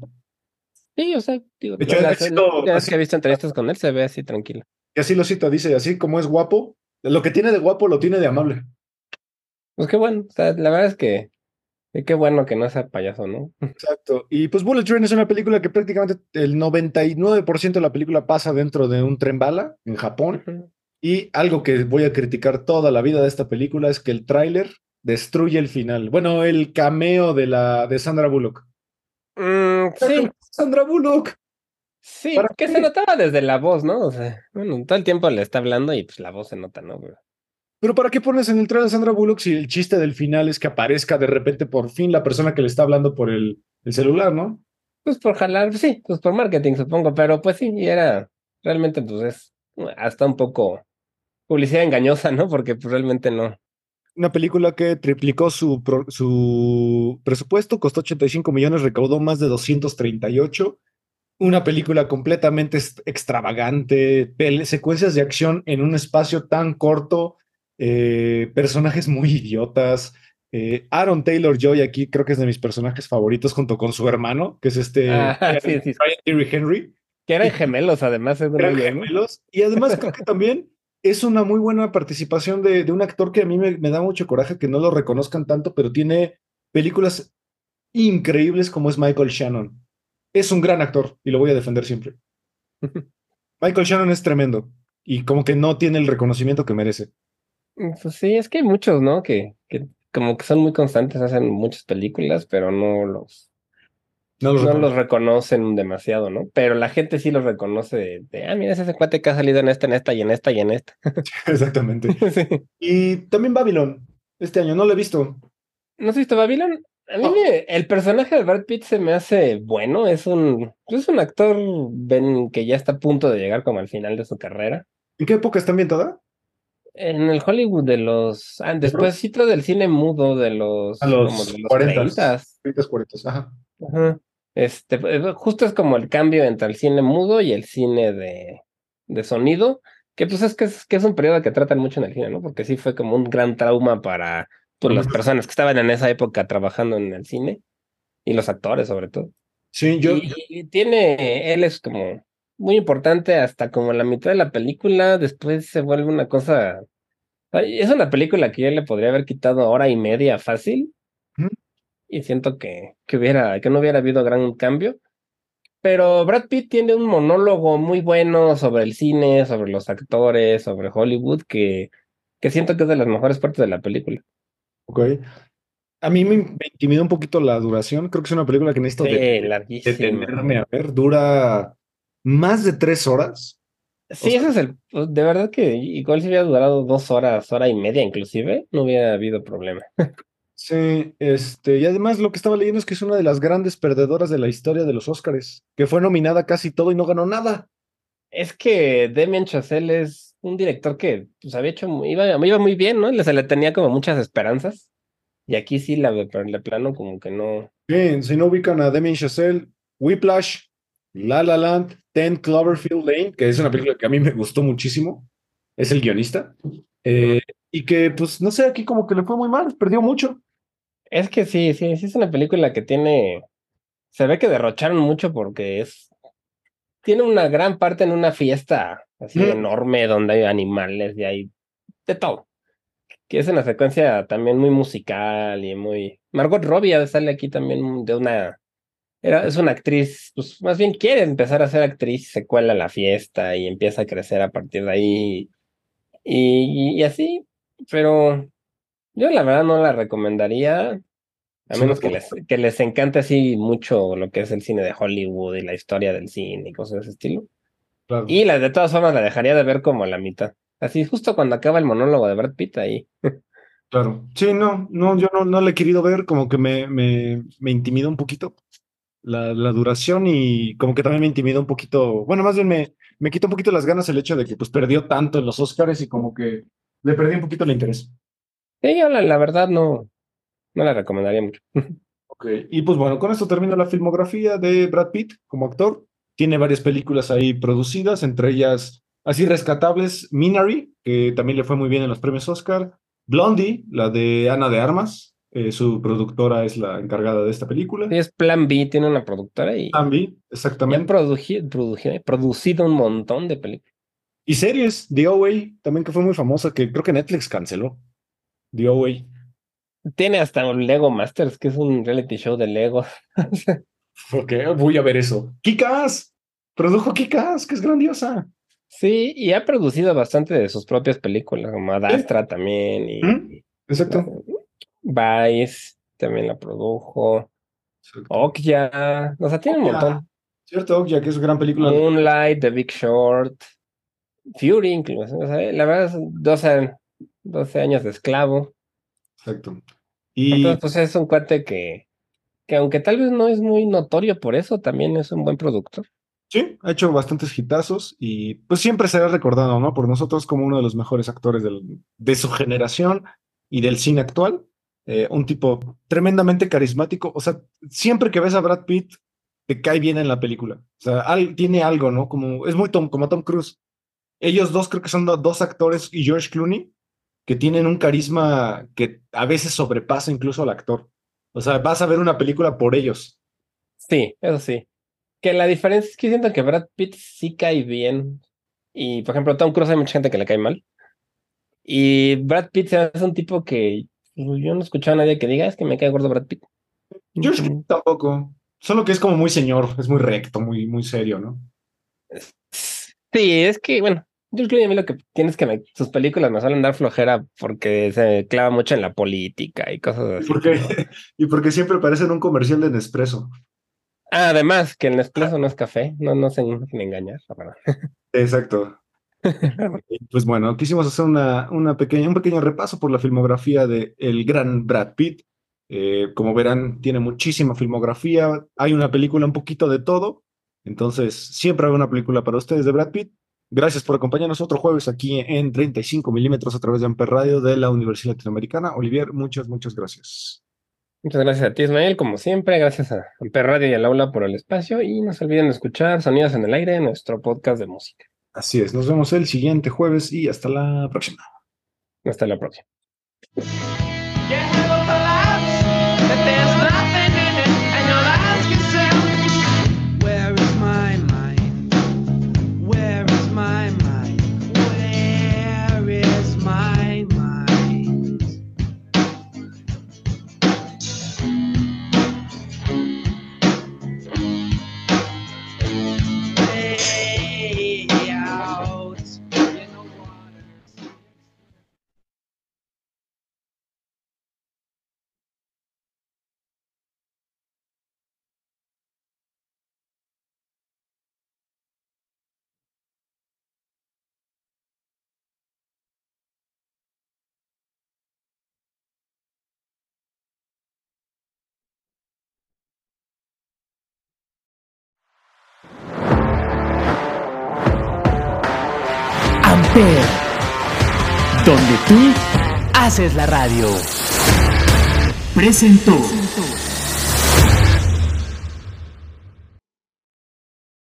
Sí, o sea, digo, De hecho, la, ha sido la última vez así- que he visto entrevistas con él se ve así tranquilo. Y así lo cita, dice, así como es guapo, lo que tiene de guapo lo tiene de amable. Pues qué bueno, o sea, la verdad es que que qué bueno que no sea payaso, ¿no? Exacto. Y pues Bullet Train es una película que prácticamente el 99% de la película pasa dentro de un tren bala en Japón. Y algo que voy a criticar toda la vida de esta película es que el tráiler destruye el final. Bueno, el cameo de la de Sandra Bullock. Mm, sí, Sandra Bullock. sí, ¿Para que se notaba desde la voz, ¿no? O sea, bueno, todo el tiempo le está hablando y pues la voz se nota, ¿no? Pero- ¿para qué pones en el trailer a Sandra Bullock si el chiste del final es que aparezca de repente por fin la persona que le está hablando por el, el celular, ¿no? Pues por jalar, sí, pues por marketing supongo, pero pues sí, y era realmente pues es hasta un poco publicidad engañosa, ¿no? Porque pues realmente no. Una película que triplicó su, pro- su presupuesto, costó 85 millones, recaudó más de 238. Una película completamente extravagante, secuencias de acción en un espacio tan corto, eh, personajes muy idiotas. eh, Aaron Taylor Joy aquí creo que es de mis personajes favoritos junto con su hermano, que es este Ah, <laughs> sí, sí. Henry. Que eran <laughs> gemelos, además, según Eran gemelos. Y además creo que también es una muy buena participación de, de un actor que a mí me, me da mucho coraje que no lo reconozcan tanto, pero tiene películas increíbles como es Michael Shannon. Es un gran actor y lo voy a defender siempre. <laughs> Michael Shannon es tremendo y como que no tiene el reconocimiento que merece. Pues sí, es que hay muchos, ¿no? Que, que como que son muy constantes, hacen muchas películas, pero no los, No los no reconozco. los reconocen demasiado, ¿no? Pero la gente sí los reconoce de, de, ah, mira, es ese cuate que ha salido en esta, en esta y en esta y en esta. <laughs> <laughs> Exactamente. <laughs> Sí. Y también Babylon. Este año no lo he visto. ¿No has visto Babylon? A mí me- el personaje de Brad Pitt se me hace bueno, es un, es un actor ven, que ya está a punto de llegar como al final de su carrera. ¿En qué época está ambientada? En el Hollywood de los, ah, despuésito del cine mudo de los, A los como de los 40. 30s. 30, 40. Ajá. Ajá. Este, eh, justo es como el cambio entre el cine mudo y el cine de, de sonido, que pues es que, es que es un periodo que tratan mucho en el cine, ¿no? Porque sí fue como un gran trauma para pues, las personas que estaban en esa época trabajando en el cine y los actores sobre todo. Sí, yo, y, y tiene, él es como muy importante hasta como la mitad de la película, después se vuelve una cosa, es una película que yo le podría haber quitado hora y media fácil. Y siento que, que hubiera, que no hubiera habido gran cambio. Pero Brad Pitt tiene un monólogo muy bueno sobre el cine, sobre los actores, sobre Hollywood, que, que siento que es de las mejores partes de la película. Ok. A mí me, me intimida un poquito la duración. Creo que es una película que necesito Sí, de- detenerme a ver. Dura más de tres horas. Sí, O sea- ese es el. pues, De verdad que igual si hubiera durado dos horas, hora y media inclusive, no hubiera habido problema. <laughs> Sí, este, y además lo que estaba leyendo es que es una de las grandes perdedoras de la historia de los Óscares, que fue nominada casi todo y no ganó nada. Es que Damien Chazelle es un director que pues, había hecho, muy- iba, iba muy bien, ¿no? Se le tenía como muchas esperanzas. Y aquí sí, la, de plano como que no. Bien, si no ubican a Demi Chazelle, Whiplash, La La Land, Ten Cloverfield Lane, que es una película que a mí me gustó muchísimo, es el guionista, eh, y que pues no sé, aquí como que le fue muy mal, perdió mucho. Es que sí, sí, sí es una película que tiene. Se ve que derrocharon mucho porque es. Tiene una gran parte en una fiesta así Mm. enorme donde hay animales y hay de todo. Que es una secuencia también muy musical y muy. Margot Robbie sale aquí también de una. Era, es una actriz, pues más bien quiere empezar a ser actriz, se cuela la fiesta y empieza a crecer a partir de ahí. Y, y así, pero yo la verdad no la recomendaría, a menos no, que les, que les encante así mucho lo que es el cine de Hollywood y la historia del cine y cosas de ese estilo. Claro. Y la de todas formas la dejaría de ver como a la mitad. Así justo cuando acaba el monólogo de Brad Pitt ahí. Claro. Sí, no, no, yo no, no la he querido ver, como que me, me, me intimida un poquito la, la duración y como que también me intimida un poquito, bueno, más bien me, me quita un poquito las ganas el hecho de que pues perdió tanto en los Oscars y como que le perdí un poquito el interés. Sí, yo la, la verdad no, no la recomendaría mucho. <laughs> Ok, y pues bueno, con esto termino la filmografía de Brad Pitt como actor. Tiene varias películas ahí producidas, entre ellas así rescatables, Minari, que también le fue muy bien en los premios Oscar, Blondie, la de Ana de Armas, eh, su productora es la encargada de esta película. Sí, es Plan B, tiene una productora y ya han exactamente. produji- produji- producido un montón de películas. Y series, The OA, también que fue muy famosa, que creo que Netflix canceló. The OA. Tiene hasta un Lego Masters, que es un reality show de Lego. <laughs> Ok, voy a ver eso. Kikas, produjo Kikas, que es grandiosa. Sí, y ha producido bastante de sus propias películas, como Adastra también, y ¿Mm? Exacto. Vice también la produjo, Okja, o sea, tiene un Okja. montón. Cierto, ya que es gran película. Moonlight, The Big Short, Fury incluso, o sea, la verdad, es 12, 12 años de esclavo. Exacto. Y Entonces, pues es un cuate que, que aunque tal vez no es muy notorio por eso, también es un buen productor. sí, ha hecho bastantes hitazos y pues siempre será recordado, ¿no? Por nosotros como uno de los mejores actores del- de su generación y del cine actual. Eh, un tipo tremendamente carismático. O sea, siempre que ves a Brad Pitt, te cae bien en la película. O sea, al- tiene algo, ¿no? Como, es muy Tom, como Tom Cruise. Ellos dos creo que son do- dos actores y George Clooney que tienen un carisma que a veces sobrepasa incluso al actor. O sea, vas a ver una película por ellos. Sí, eso sí. Que la diferencia es que siento que Brad Pitt sí cae bien. Y, por ejemplo, Tom Cruise hay mucha gente que le cae mal. Y Brad Pitt es un tipo que pues, yo no he escuchado a nadie que diga, es que me cae gordo Brad Pitt. Clooney tampoco. Solo que es como muy señor, es muy recto, muy, muy serio, ¿no? Sí, es que, bueno, George Clooney a mí lo que tiene es que me- sus películas me suelen dar flojera porque se clava mucho en la política y cosas así. Porque, ¿no? <laughs> y porque siempre parece en un comercial de Nespresso. Ah, además, que el Nespresso no es café, no, no se dejen engañar, la verdad. Exacto. <laughs> Pues bueno, quisimos hacer una, una pequeña, un pequeño repaso por la filmografía de el gran Brad Pitt. Eh, como verán, tiene muchísima filmografía. Hay una película un poquito de todo. Entonces, siempre hay una película para ustedes de Brad Pitt. Gracias por acompañarnos otro jueves aquí en 35 milímetros a través de Amper Radio de la Universidad Latinoamericana. Olivier, muchas, muchas gracias. Muchas gracias a ti, Ismael, como siempre. Gracias a Amper Radio y al aula por el espacio. Y no se olviden de escuchar Sonidos en el Aire, nuestro podcast de música. Así es, nos vemos el siguiente jueves y hasta la próxima. Hasta la próxima. Tú haces la radio. Presentó.